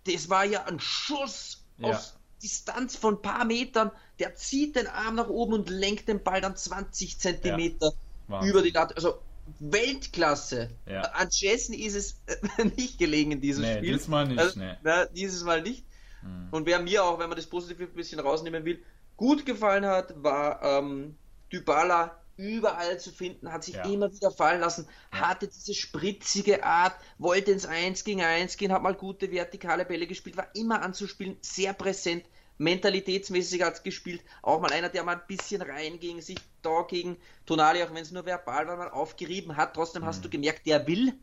das war ja ein Schuss aus Distanz von ein paar Metern, der zieht den Arm nach oben und lenkt den Ball dann 20 Zentimeter ja. über die Latte. Also Weltklasse. Ja. An Chesney ist es nicht gelegen in diesem nee, Spiel. Dieses Mal nicht. Also, nee. na, dieses Mal nicht. Mhm. Und wer mir auch, wenn man das Positive ein bisschen rausnehmen will, gut gefallen hat, war ähm, Dybala überall zu finden, hat sich ja. immer wieder fallen lassen, hatte diese spritzige Art, wollte ins 1 gegen 1 gehen, hat mal gute vertikale Bälle gespielt, war immer anzuspielen, sehr präsent, mentalitätsmäßig hat gespielt, auch mal einer, der mal ein bisschen reinging, sich da gegen Tonali, auch wenn es nur verbal war, mal aufgerieben hat, trotzdem mhm. hast du gemerkt, der will,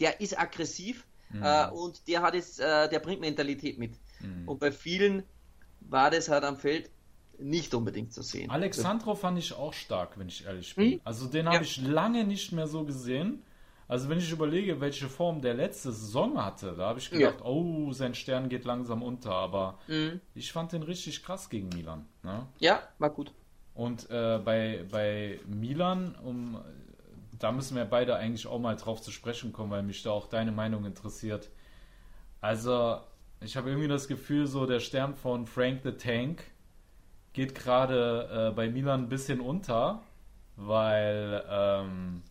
der ist aggressiv mhm. äh, und der hat es, äh, der bringt Mentalität mit. Mhm. Und bei vielen war das halt am Feld nicht unbedingt zu sehen. Alexandro fand ich auch stark, wenn ich ehrlich bin. Hm? Also den habe ja. ich lange nicht mehr so gesehen. Also wenn ich überlege, welche Form der letzte Saison hatte, da habe ich gedacht, ja. oh, sein Stern geht langsam unter. Aber mhm. ich fand den richtig krass gegen Milan. Ne? Ja, war gut. Und äh, bei, bei Milan, um, da müssen wir beide eigentlich auch mal drauf zu sprechen kommen, weil mich da auch deine Meinung interessiert. Also ich habe irgendwie das Gefühl, so der Stern von Frank the Tank geht gerade äh, bei Milan ein bisschen unter, weil ähm,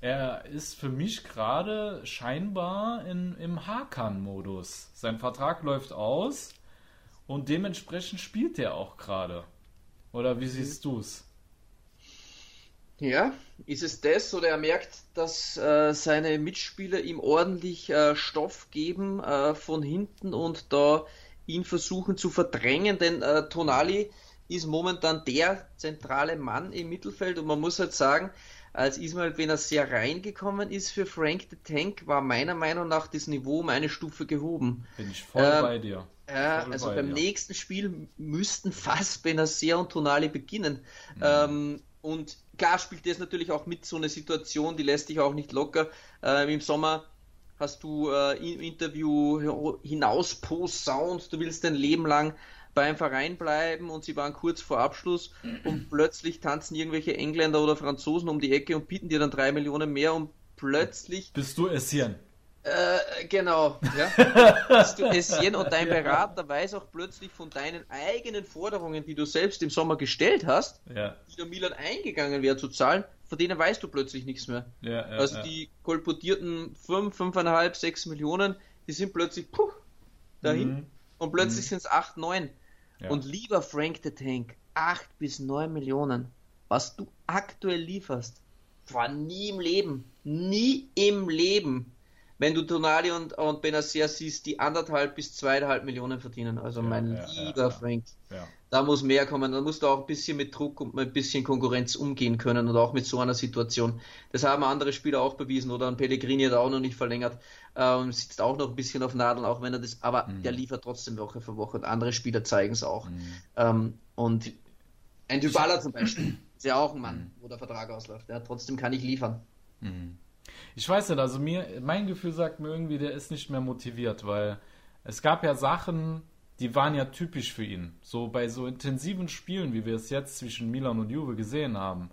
er ist für mich gerade scheinbar in, im Hakan-Modus. Sein Vertrag läuft aus und dementsprechend spielt er auch gerade. Oder wie siehst du es? Ja, ist es das oder er merkt, dass äh, seine Mitspieler ihm ordentlich äh, Stoff geben äh, von hinten und da ihn versuchen zu verdrängen, denn äh, Tonali ist momentan der zentrale Mann im Mittelfeld und man muss halt sagen, als Ismail Benacer reingekommen ist für Frank the Tank, war meiner Meinung nach das Niveau um eine Stufe gehoben. Bin ich voll ähm, bei dir. Ja, also beim dir. nächsten Spiel müssten fast Benacer und Tonali beginnen. Mhm. Ähm, und klar spielt das natürlich auch mit so einer Situation, die lässt dich auch nicht locker. Äh, Im Sommer hast du äh, im Interview hinaus posaunt, du willst dein Leben lang beim Verein bleiben und sie waren kurz vor Abschluss und plötzlich tanzen irgendwelche Engländer oder Franzosen um die Ecke und bieten dir dann drei Millionen mehr und plötzlich. Bist du Essien? Äh, genau, ja. Bist du Essien und dein Berater weiß auch plötzlich von deinen eigenen Forderungen, die du selbst im Sommer gestellt hast, ja. die der Milan eingegangen wäre zu zahlen, von denen weißt du plötzlich nichts mehr. Ja, ja, also die kolportierten 5, 5,5, 6 Millionen, die sind plötzlich puh, dahin mhm. und plötzlich mhm. sind es 8, 9. Und lieber Frank the Tank, 8 bis 9 Millionen, was du aktuell lieferst, war nie im Leben, nie im Leben wenn du Tonali und, und Benacer siehst, die anderthalb bis zweieinhalb Millionen verdienen. Also ja, mein ja, lieber ja, Frank, da muss mehr kommen. Da musst du auch ein bisschen mit Druck und mit ein bisschen Konkurrenz umgehen können und auch mit so einer Situation. Das haben andere Spieler auch bewiesen oder ein Pellegrini hat auch noch nicht verlängert äh, und sitzt auch noch ein bisschen auf Nadeln, auch wenn er das, aber mhm. der liefert trotzdem Woche für Woche und andere Spieler zeigen es auch. Mhm. Ähm, und ein Dybala zum Beispiel ist ja auch ein Mann, mhm. wo der Vertrag ausläuft. Ja, trotzdem kann ich liefern. Mhm. Ich weiß nicht, also mir, mein Gefühl sagt mir irgendwie, der ist nicht mehr motiviert, weil es gab ja Sachen, die waren ja typisch für ihn. So bei so intensiven Spielen, wie wir es jetzt zwischen Milan und Juve gesehen haben.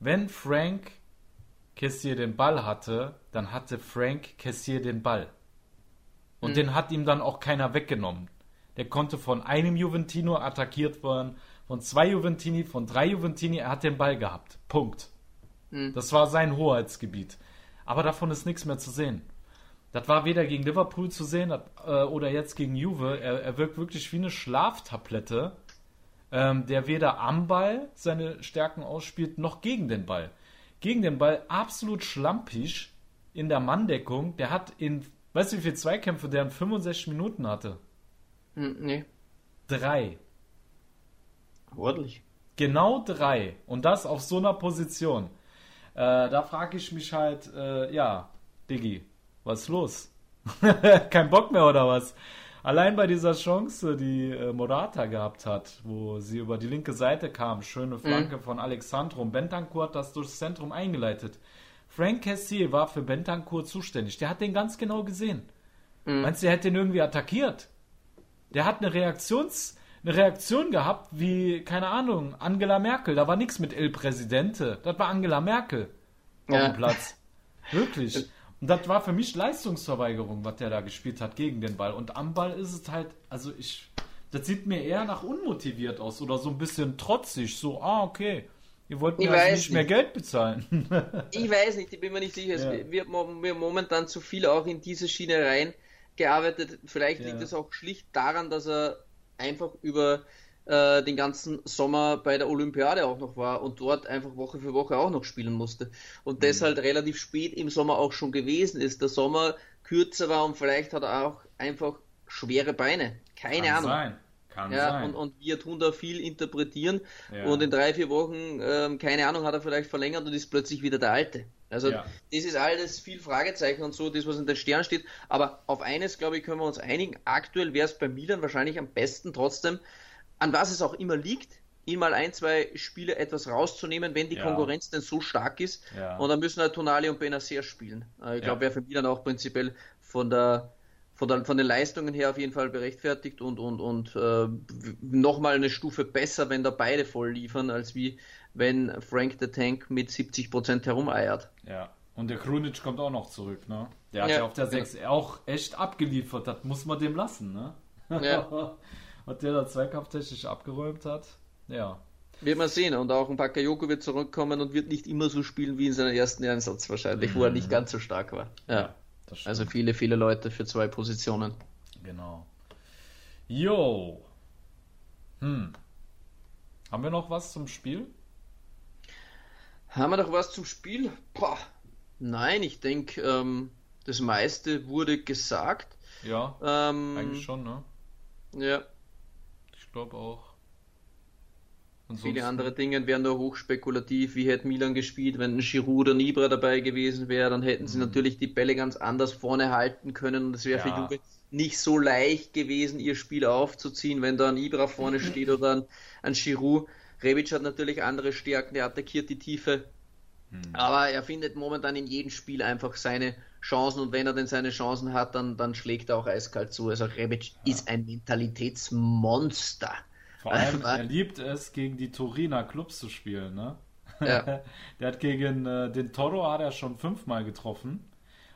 Wenn Frank Kessier den Ball hatte, dann hatte Frank Kessier den Ball. Und mhm. den hat ihm dann auch keiner weggenommen. Der konnte von einem Juventino attackiert werden, von zwei Juventini, von drei Juventini, er hat den Ball gehabt. Punkt. Mhm. Das war sein Hoheitsgebiet aber davon ist nichts mehr zu sehen. Das war weder gegen Liverpool zu sehen äh, oder jetzt gegen Juve. Er, er, wirkt wirklich wie eine Schlaftablette, ähm, der weder am Ball seine Stärken ausspielt, noch gegen den Ball. Gegen den Ball absolut schlampig in der Manndeckung. Der hat in, weißt du, wie viele Zweikämpfe der in 65 Minuten hatte? Hm, nee. Drei. Ordentlich. Genau drei. Und das auf so einer Position. Äh, da frage ich mich halt, äh, ja, Diggi, was ist los? Kein Bock mehr oder was? Allein bei dieser Chance, die äh, Morata gehabt hat, wo sie über die linke Seite kam, schöne mhm. Flanke mhm. von Alexandro und Bentancur hat das durchs Zentrum eingeleitet. Frank Cassier war für Bentancur zuständig. Der hat den ganz genau gesehen. Mhm. Meinst du, er hätte ihn irgendwie attackiert? Der hat eine Reaktions eine Reaktion gehabt wie, keine Ahnung, Angela Merkel. Da war nichts mit El Presidente. Das war Angela Merkel auf ja. dem Platz. Wirklich. Und das war für mich Leistungsverweigerung, was der da gespielt hat gegen den Ball. Und am Ball ist es halt, also ich, das sieht mir eher nach unmotiviert aus oder so ein bisschen trotzig. So, ah, okay. Ihr wollt mir also nicht, nicht, mehr Geld bezahlen. ich weiß nicht, ich bin mir nicht sicher. Ja. Es wird mir momentan zu viel auch in diese Schiene rein gearbeitet. Vielleicht liegt es auch schlicht daran, dass er einfach über äh, den ganzen Sommer bei der Olympiade auch noch war und dort einfach Woche für Woche auch noch spielen musste. Und mhm. deshalb relativ spät im Sommer auch schon gewesen ist. Der Sommer kürzer war und vielleicht hat er auch einfach schwere Beine. Keine Kann Ahnung. Sein. Kann ja, sein. Und, und wir tun da viel interpretieren ja. und in drei, vier Wochen, ähm, keine Ahnung, hat er vielleicht verlängert und ist plötzlich wieder der Alte. Also ja. das ist alles viel Fragezeichen und so, das was in den Stern steht. Aber auf eines, glaube ich, können wir uns einigen. Aktuell wäre es bei Milan wahrscheinlich am besten trotzdem, an was es auch immer liegt. ihn mal ein, zwei Spiele etwas rauszunehmen, wenn die ja. Konkurrenz denn so stark ist. Ja. Und dann müssen halt Tonali und Benacer spielen. Äh, ich glaube, ja. wäre für Milan auch prinzipiell von der von, der, von den Leistungen her auf jeden Fall berechtfertigt und, und, und äh, nochmal eine Stufe besser, wenn da beide voll liefern, als wie wenn Frank the Tank mit 70% herumeiert. Ja, und der Krunic kommt auch noch zurück, ne? Der hat ja, ja auf der 6 auch echt abgeliefert, das muss man dem lassen, ne? Ja. Was der da zweikampftechnisch abgeräumt hat, ja. Wird man sehen. Und auch ein Bakayoko wird zurückkommen und wird nicht immer so spielen wie in seinem ersten Einsatz wahrscheinlich, mhm. wo er nicht mhm. ganz so stark war. Ja. Also viele, viele Leute für zwei Positionen. Genau. Jo. Hm. Haben wir noch was zum Spiel? Haben wir noch was zum Spiel? Boah. Nein, ich denke, ähm, das meiste wurde gesagt. Ja, ähm, eigentlich schon, ne? Ja. Ich glaube auch. Ansonsten... Viele andere Dinge wären nur hochspekulativ. Wie hätte Milan gespielt, wenn ein Giroud oder Nibra dabei gewesen wäre? Dann hätten sie mhm. natürlich die Bälle ganz anders vorne halten können und es wäre ja. für Juve nicht so leicht gewesen, ihr Spiel aufzuziehen, wenn da ein Ibra vorne steht oder ein, ein Giroud. Rebic hat natürlich andere Stärken, der attackiert die Tiefe. Mhm. Aber er findet momentan in jedem Spiel einfach seine Chancen und wenn er denn seine Chancen hat, dann, dann schlägt er auch eiskalt zu. Also Rebic ja. ist ein Mentalitätsmonster. Vor allem, er liebt es, gegen die Turiner Clubs zu spielen, ne? Ja. Der hat gegen äh, den Toro hat er schon fünfmal getroffen.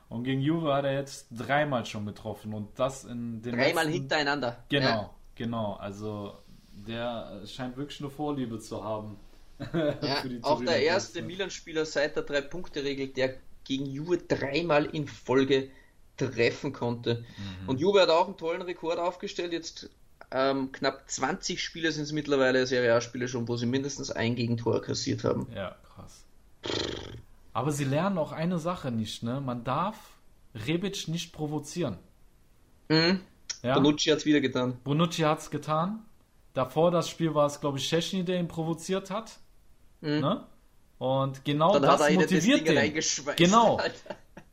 Und gegen Juve hat er jetzt dreimal schon getroffen. Und das in den. Dreimal letzten... hintereinander. Genau, ja. genau. Also der scheint wirklich eine Vorliebe zu haben. ja, auch der erste Milan-Spieler seit der Drei-Punkte-Regel, der gegen Juve dreimal in Folge treffen konnte. Mhm. Und Juve hat auch einen tollen Rekord aufgestellt. Jetzt ähm, knapp 20 Spiele sind es mittlerweile, Serie A-Spiele schon, wo sie mindestens ein Gegentor kassiert haben. Ja, krass. Aber sie lernen auch eine Sache nicht, ne? Man darf Rebic nicht provozieren. Mhm. Ja? Bonucci hat es wieder getan. Bonucci hat es getan. Davor das Spiel war es, glaube ich, Szczesny, der ihn provoziert hat. Mhm. Ne? Und genau Dann das motiviert den. Genau.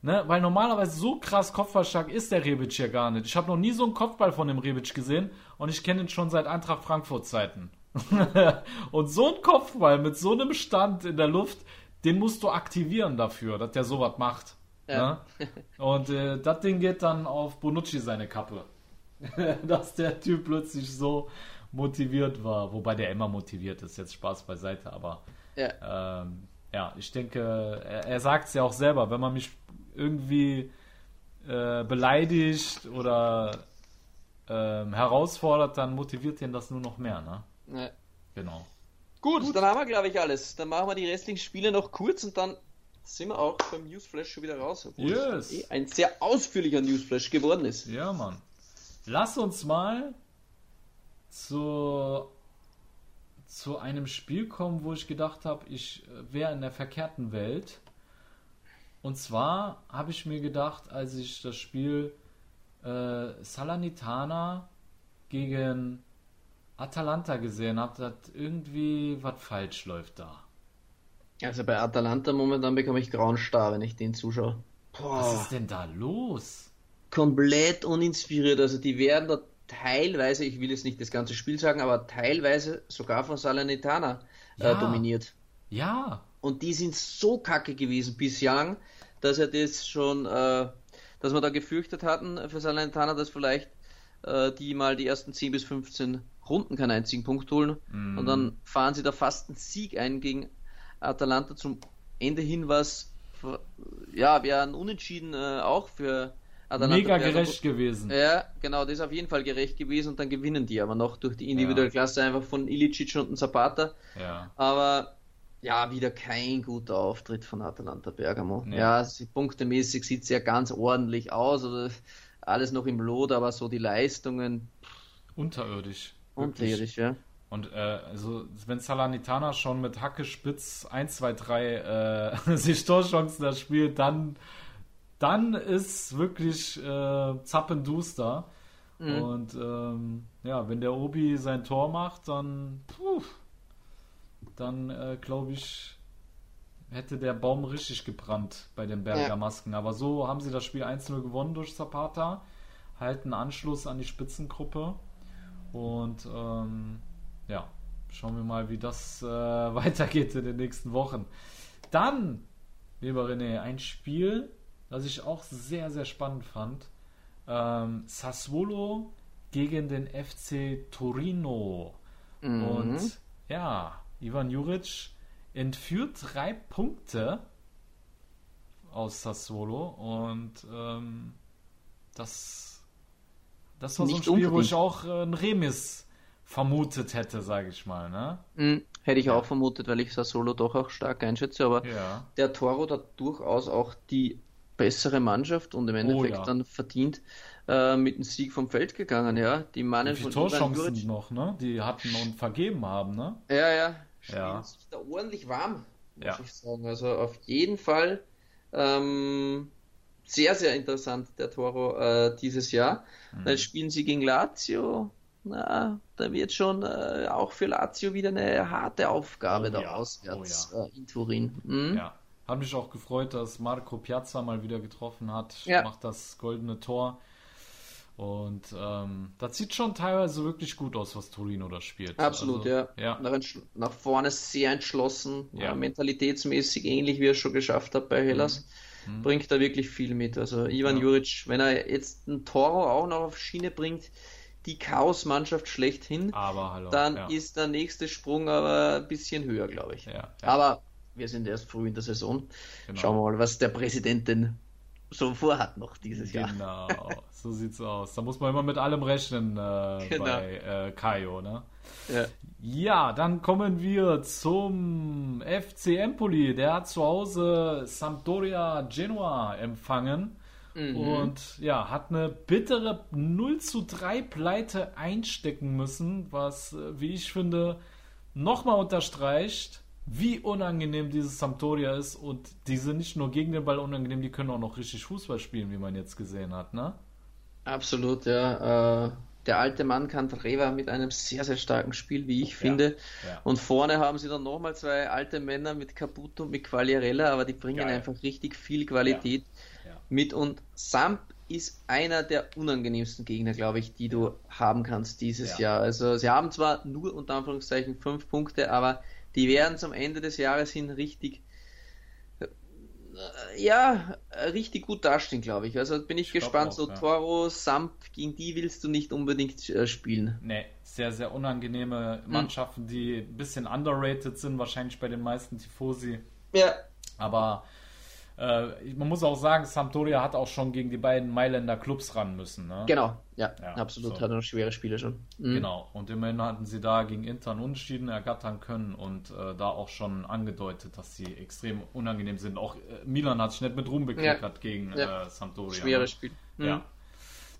Ne? Weil normalerweise so krass kopfballstark ist der Rebic ja gar nicht. Ich habe noch nie so einen Kopfball von dem Rebic gesehen und ich kenne ihn schon seit Eintracht Frankfurt Zeiten. und so ein Kopfball mit so einem Stand in der Luft, den musst du aktivieren dafür, dass der sowas macht. Ja. Ne? Und äh, das Ding geht dann auf Bonucci seine Kappe. dass der Typ plötzlich so motiviert war. Wobei der immer motiviert ist, jetzt Spaß beiseite, aber ja, ähm, ja ich denke, er, er sagt es ja auch selber, wenn man mich irgendwie äh, beleidigt oder ähm, herausfordert, dann motiviert ihn das nur noch mehr, ne? Ja. Genau. Gut, Gut, dann haben wir, glaube ich, alles. Dann machen wir die restlichen Spiele noch kurz und dann sind wir auch beim Newsflash schon wieder raus. Yes. Eh ein sehr ausführlicher Newsflash geworden ist. Ja, Mann. Lass uns mal zu, zu einem Spiel kommen, wo ich gedacht habe, ich wäre in der verkehrten Welt. Und zwar habe ich mir gedacht, als ich das Spiel äh, Salernitana gegen Atalanta gesehen habe, dass irgendwie was falsch läuft da. Also bei Atalanta momentan bekomme ich grauen Star, wenn ich den zuschaue. Boah. Was ist denn da los? Komplett uninspiriert. Also die werden da teilweise, ich will jetzt nicht das ganze Spiel sagen, aber teilweise sogar von Salernitana äh, ja. dominiert. Ja. Und die sind so kacke gewesen bislang, dass er das schon, äh, dass wir da gefürchtet hatten für Salernitana, dass vielleicht äh, die mal die ersten 10 bis 15 Runden keinen einzigen Punkt holen. Mm. Und dann fahren sie da fast einen Sieg ein gegen Atalanta zum Ende hin, was ja, wäre ein Unentschieden äh, auch für Atalanta Mega gerecht gewesen. Ja, genau, das ist auf jeden Fall gerecht gewesen und dann gewinnen die aber noch durch die individuelle ja. Klasse einfach von Ilicic und Zapata. Ja. Aber ja, wieder kein guter Auftritt von Atalanta Bergamo. Nee. Ja, sie, punktemäßig sieht es ja ganz ordentlich aus, oder alles noch im Lot, aber so die Leistungen. Unterirdisch. Unterirdisch, ja. Und äh, also wenn Salernitana schon mit Hacke Spitz 1, 2, 3 äh, sich Torchancen das spielt, dann dann ist wirklich äh, zappenduster. Mhm. Und ähm, ja, wenn der Obi sein Tor macht, dann, puh, dann äh, glaube ich, hätte der Baum richtig gebrannt bei den Bergermasken. Ja. Aber so haben sie das Spiel 1-0 gewonnen durch Zapata, halten Anschluss an die Spitzengruppe und ähm, ja, schauen wir mal, wie das äh, weitergeht in den nächsten Wochen. Dann, lieber René, ein Spiel, das ich auch sehr, sehr spannend fand. Ähm, Sassuolo gegen den FC Torino. Mhm. Und ja, Ivan Juric entführt drei Punkte aus Sassuolo und ähm, das, das war Nicht so ein Spiel, unbedingt. wo ich auch äh, ein Remis vermutet hätte, sage ich mal. Ne? Mhm, hätte ich ja. auch vermutet, weil ich Sassuolo doch auch stark einschätze, aber ja. der Toro da durchaus auch die bessere Mannschaft und im oh Endeffekt oh, ja. dann verdient äh, mit dem Sieg vom Feld gegangen, ja. Die Mannen von Torchancen noch, ne? Die hatten und vergeben haben, ne? Ja, ja. Ja. sich da ordentlich warm, muss ja. ich sagen. Also auf jeden Fall ähm, sehr, sehr interessant, der Toro äh, dieses Jahr. Mhm. Dann spielen sie gegen Lazio. Na, da wird schon äh, auch für Lazio wieder eine harte Aufgabe oh, da ja. auswärts oh, ja. äh, in Turin. Mhm. Ja. Hat mich auch gefreut, dass Marco Piazza mal wieder getroffen hat. Ja. Macht das goldene Tor. Und ähm, das sieht schon teilweise wirklich gut aus, was Torino da spielt. Absolut, also, ja. ja. Nach, nach, vorne sehr entschlossen, ja. mentalitätsmäßig ähnlich wie er es schon geschafft hat bei Hellas. Mhm. mhm. Bringt da wirklich viel mit. Also Ivan ja. Juric, wenn er jetzt ein Toro auch noch auf Schiene bringt, die Chaos-Mannschaft schlechthin, aber, hallo, dann ja. ist der nächste Sprung aber ein bisschen höher, glaube ich. Aber wir sind erst früh in der Saison. Genau. Schauen wir mal, was der Präsident denn so vorhat noch dieses Jahr. Genau, so sieht's aus. Da muss man immer mit allem rechnen äh, genau. bei äh, Kaio, ne? Ja. ja, dann kommen wir zum FC Empoli. Der hat zu Hause Sampdoria Genua empfangen. Mhm. Und ja, hat eine bittere 0 zu 3 Pleite einstecken müssen, was, äh, wie ich finde, nochmal unterstreicht, wie unangenehm dieses Sampdoria ist und die sind nicht nur gegen den Ball unangenehm, die können auch noch richtig Fußball spielen, wie man jetzt gesehen hat, ne? Absolut, ja. Äh, der alte Mann Cantreva mit einem sehr, sehr starken Spiel, wie ich finde. Ja, ja. Und vorne haben sie dann nochmal zwei alte Männer mit Caputo und mit Quagliarella, aber die bringen Geil. einfach richtig viel Qualität ja. mit und Samp ist einer der unangenehmsten Gegner, glaube ich, die du haben kannst dieses Jahr. Also sie haben zwar nur unter Anführungszeichen fünf Punkte, aber die werden zum Ende des Jahres hin richtig äh, ja, richtig gut dastehen, glaube ich. Also bin ich, ich gespannt. Auch, so ja. Toro, Samp, gegen die willst du nicht unbedingt äh, spielen. Nee, sehr, sehr unangenehme hm. Mannschaften, hm. die ein bisschen underrated sind, wahrscheinlich bei den meisten Tifosi. Ja. Aber äh, man muss auch sagen, Sampdoria hat auch schon gegen die beiden Mailänder Clubs ran müssen. Ne? Genau, ja, ja absolut. So. Hat noch schwere Spiele schon. Mhm. Genau, und immerhin hatten sie da gegen Inter einen Unentschieden ergattern können und äh, da auch schon angedeutet, dass sie extrem unangenehm sind. Auch äh, Milan hat sich nicht mit Ruhm bekleckert ja. gegen ja. Äh, Sampdoria. Ne? Spiel. Mhm. Ja.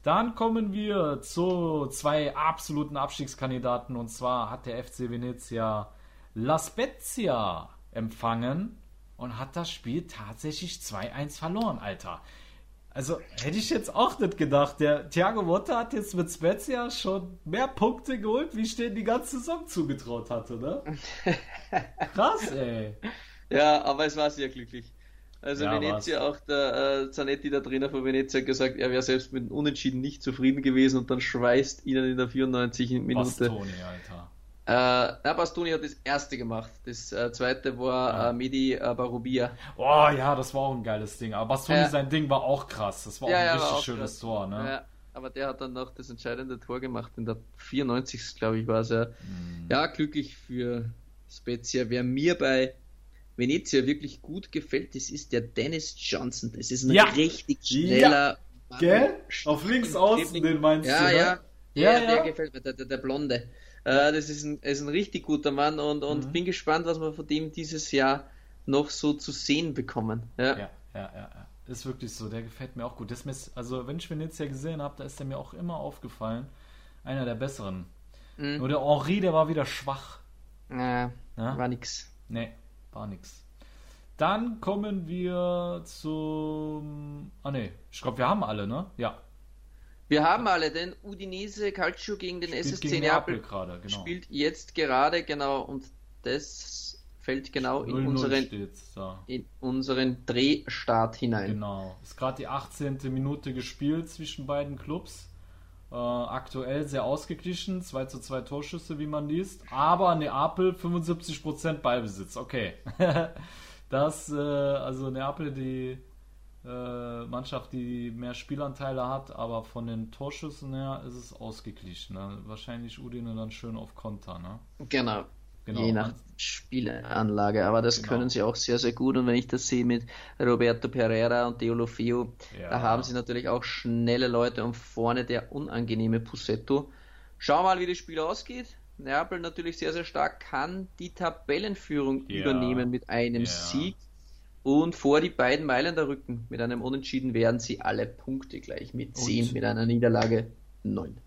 Dann kommen wir zu zwei absoluten Abstiegskandidaten und zwar hat der FC Venezia La Spezia empfangen und hat das Spiel tatsächlich 2-1 verloren, Alter. Also hätte ich jetzt auch nicht gedacht. Der Thiago Motta hat jetzt mit Spezia schon mehr Punkte geholt, wie ich denen die ganze Saison zugetraut hatte, ne? Krass, ey. Ja, aber es war sehr glücklich. Also ja, Venezia, war's. auch der äh, Zanetti, der Trainer von Venezia, hat gesagt, er wäre selbst mit dem Unentschieden nicht zufrieden gewesen und dann schweißt ihnen in der 94. Minute Bastoni, Alter. Äh, na, Bastoni hat das erste gemacht. Das äh, zweite war ja. äh, Medi äh, Barubia. Oh ja, das war auch ein geiles Ding. Aber Bastoni, sein Ding war auch krass. Das war auch ja, ein richtig schönes krass. Tor. Ne? Ja, aber der hat dann noch das entscheidende Tor gemacht. In der 94. glaube ich war es ja. Mhm. Ja, glücklich für Spezia. Wer mir bei Venezia wirklich gut gefällt, das ist der Dennis Johnson. Das ist ein ja. richtig schneller. Ja. Gell? Auf links außen, den meinst ja, du? Ne? Ja, ja. Der, der gefällt mir, der, der, der Blonde. Äh, das ist ein, ist ein richtig guter Mann und, und mhm. bin gespannt, was wir von dem dieses Jahr noch so zu sehen bekommen. Ja, ja, ja. ja. Ist wirklich so, der gefällt mir auch gut. Das ist, also, wenn ich Venezia gesehen habe, da ist er mir auch immer aufgefallen. Einer der besseren. Mhm. Nur der Henri, der war wieder schwach. Ja, ja? war nix. Nee, war nix. Dann kommen wir zum. Ah, ne, ich glaube, wir haben alle, ne? Ja. Wir haben alle den Udinese Calcio gegen den spielt SSC Neapel. Gerade, genau. Spielt jetzt gerade, genau, und das fällt genau in unseren, in unseren Drehstart hinein. Genau. Ist gerade die 18. Minute gespielt zwischen beiden Clubs. Äh, aktuell sehr ausgeglichen, 2 zu 2 Torschüsse, wie man liest. Aber Neapel 75% Ballbesitz. Okay. das, äh, also Neapel, die äh, Mannschaft, die mehr Spielanteile hat, aber von den Torschüssen her ist es ausgeglichen. Ne? Wahrscheinlich Udine dann schön auf Konter. Ne? Genau. Genau. Je nach Spielanlage, aber das genau. können sie auch sehr, sehr gut. Und wenn ich das sehe mit Roberto Pereira und Deolofeo, ja. da haben sie natürlich auch schnelle Leute und vorne der unangenehme Pusetto. Schau mal, wie das Spiel ausgeht. Neapel natürlich sehr, sehr stark, kann die Tabellenführung ja. übernehmen mit einem ja. Sieg. Und vor die beiden Mailänder rücken. Mit einem Unentschieden werden sie alle Punkte gleich mit 10, mit einer Niederlage 9.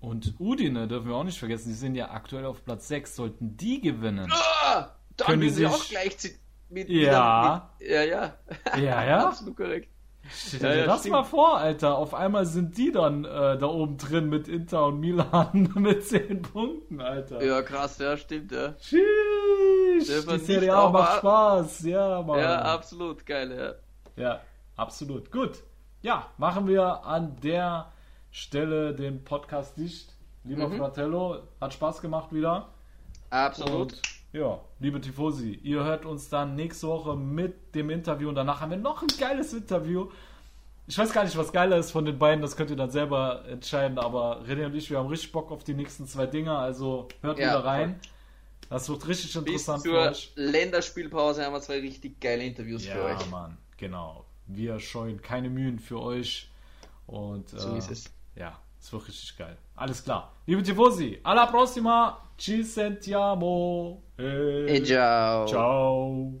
Und Udine dürfen wir auch nicht vergessen, die sind ja aktuell auf Platz 6. Sollten die gewinnen, ah, dann können die sich auch gleich mit, ja. Mit, ja, ja. Ja, ja. Absolut korrekt. Stell dir ja, ja, das stimmt. mal vor, Alter. Auf einmal sind die dann äh, da oben drin mit Inter und Milan mit 10 Punkten, Alter. Ja, krass, ja, stimmt, ja. Sheesh, die Serie A macht Spaß, ja, Mann. Ja, absolut, geil, ja. Ja, absolut. Gut. Ja, machen wir an der Stelle den Podcast dicht. Lieber mhm. Fratello, hat Spaß gemacht wieder. Absolut. Und, ja, liebe Tifosi, ihr hört uns dann nächste Woche mit dem Interview und danach haben wir noch ein geiles Interview. Ich weiß gar nicht, was geiler ist von den beiden, das könnt ihr dann selber entscheiden, aber René und ich, wir haben richtig Bock auf die nächsten zwei Dinger, also hört ja, wieder rein. Das wird richtig interessant Bis zur Länderspielpause haben wir zwei richtig geile Interviews ja, für euch. Ja, Mann, genau. Wir scheuen keine Mühen für euch. Und, so äh, ist es. Ja, es wird richtig geil. Alles klar. Liebe Tifosi, alla prossima. Ci sentiamo. E, e ciao. Ciao.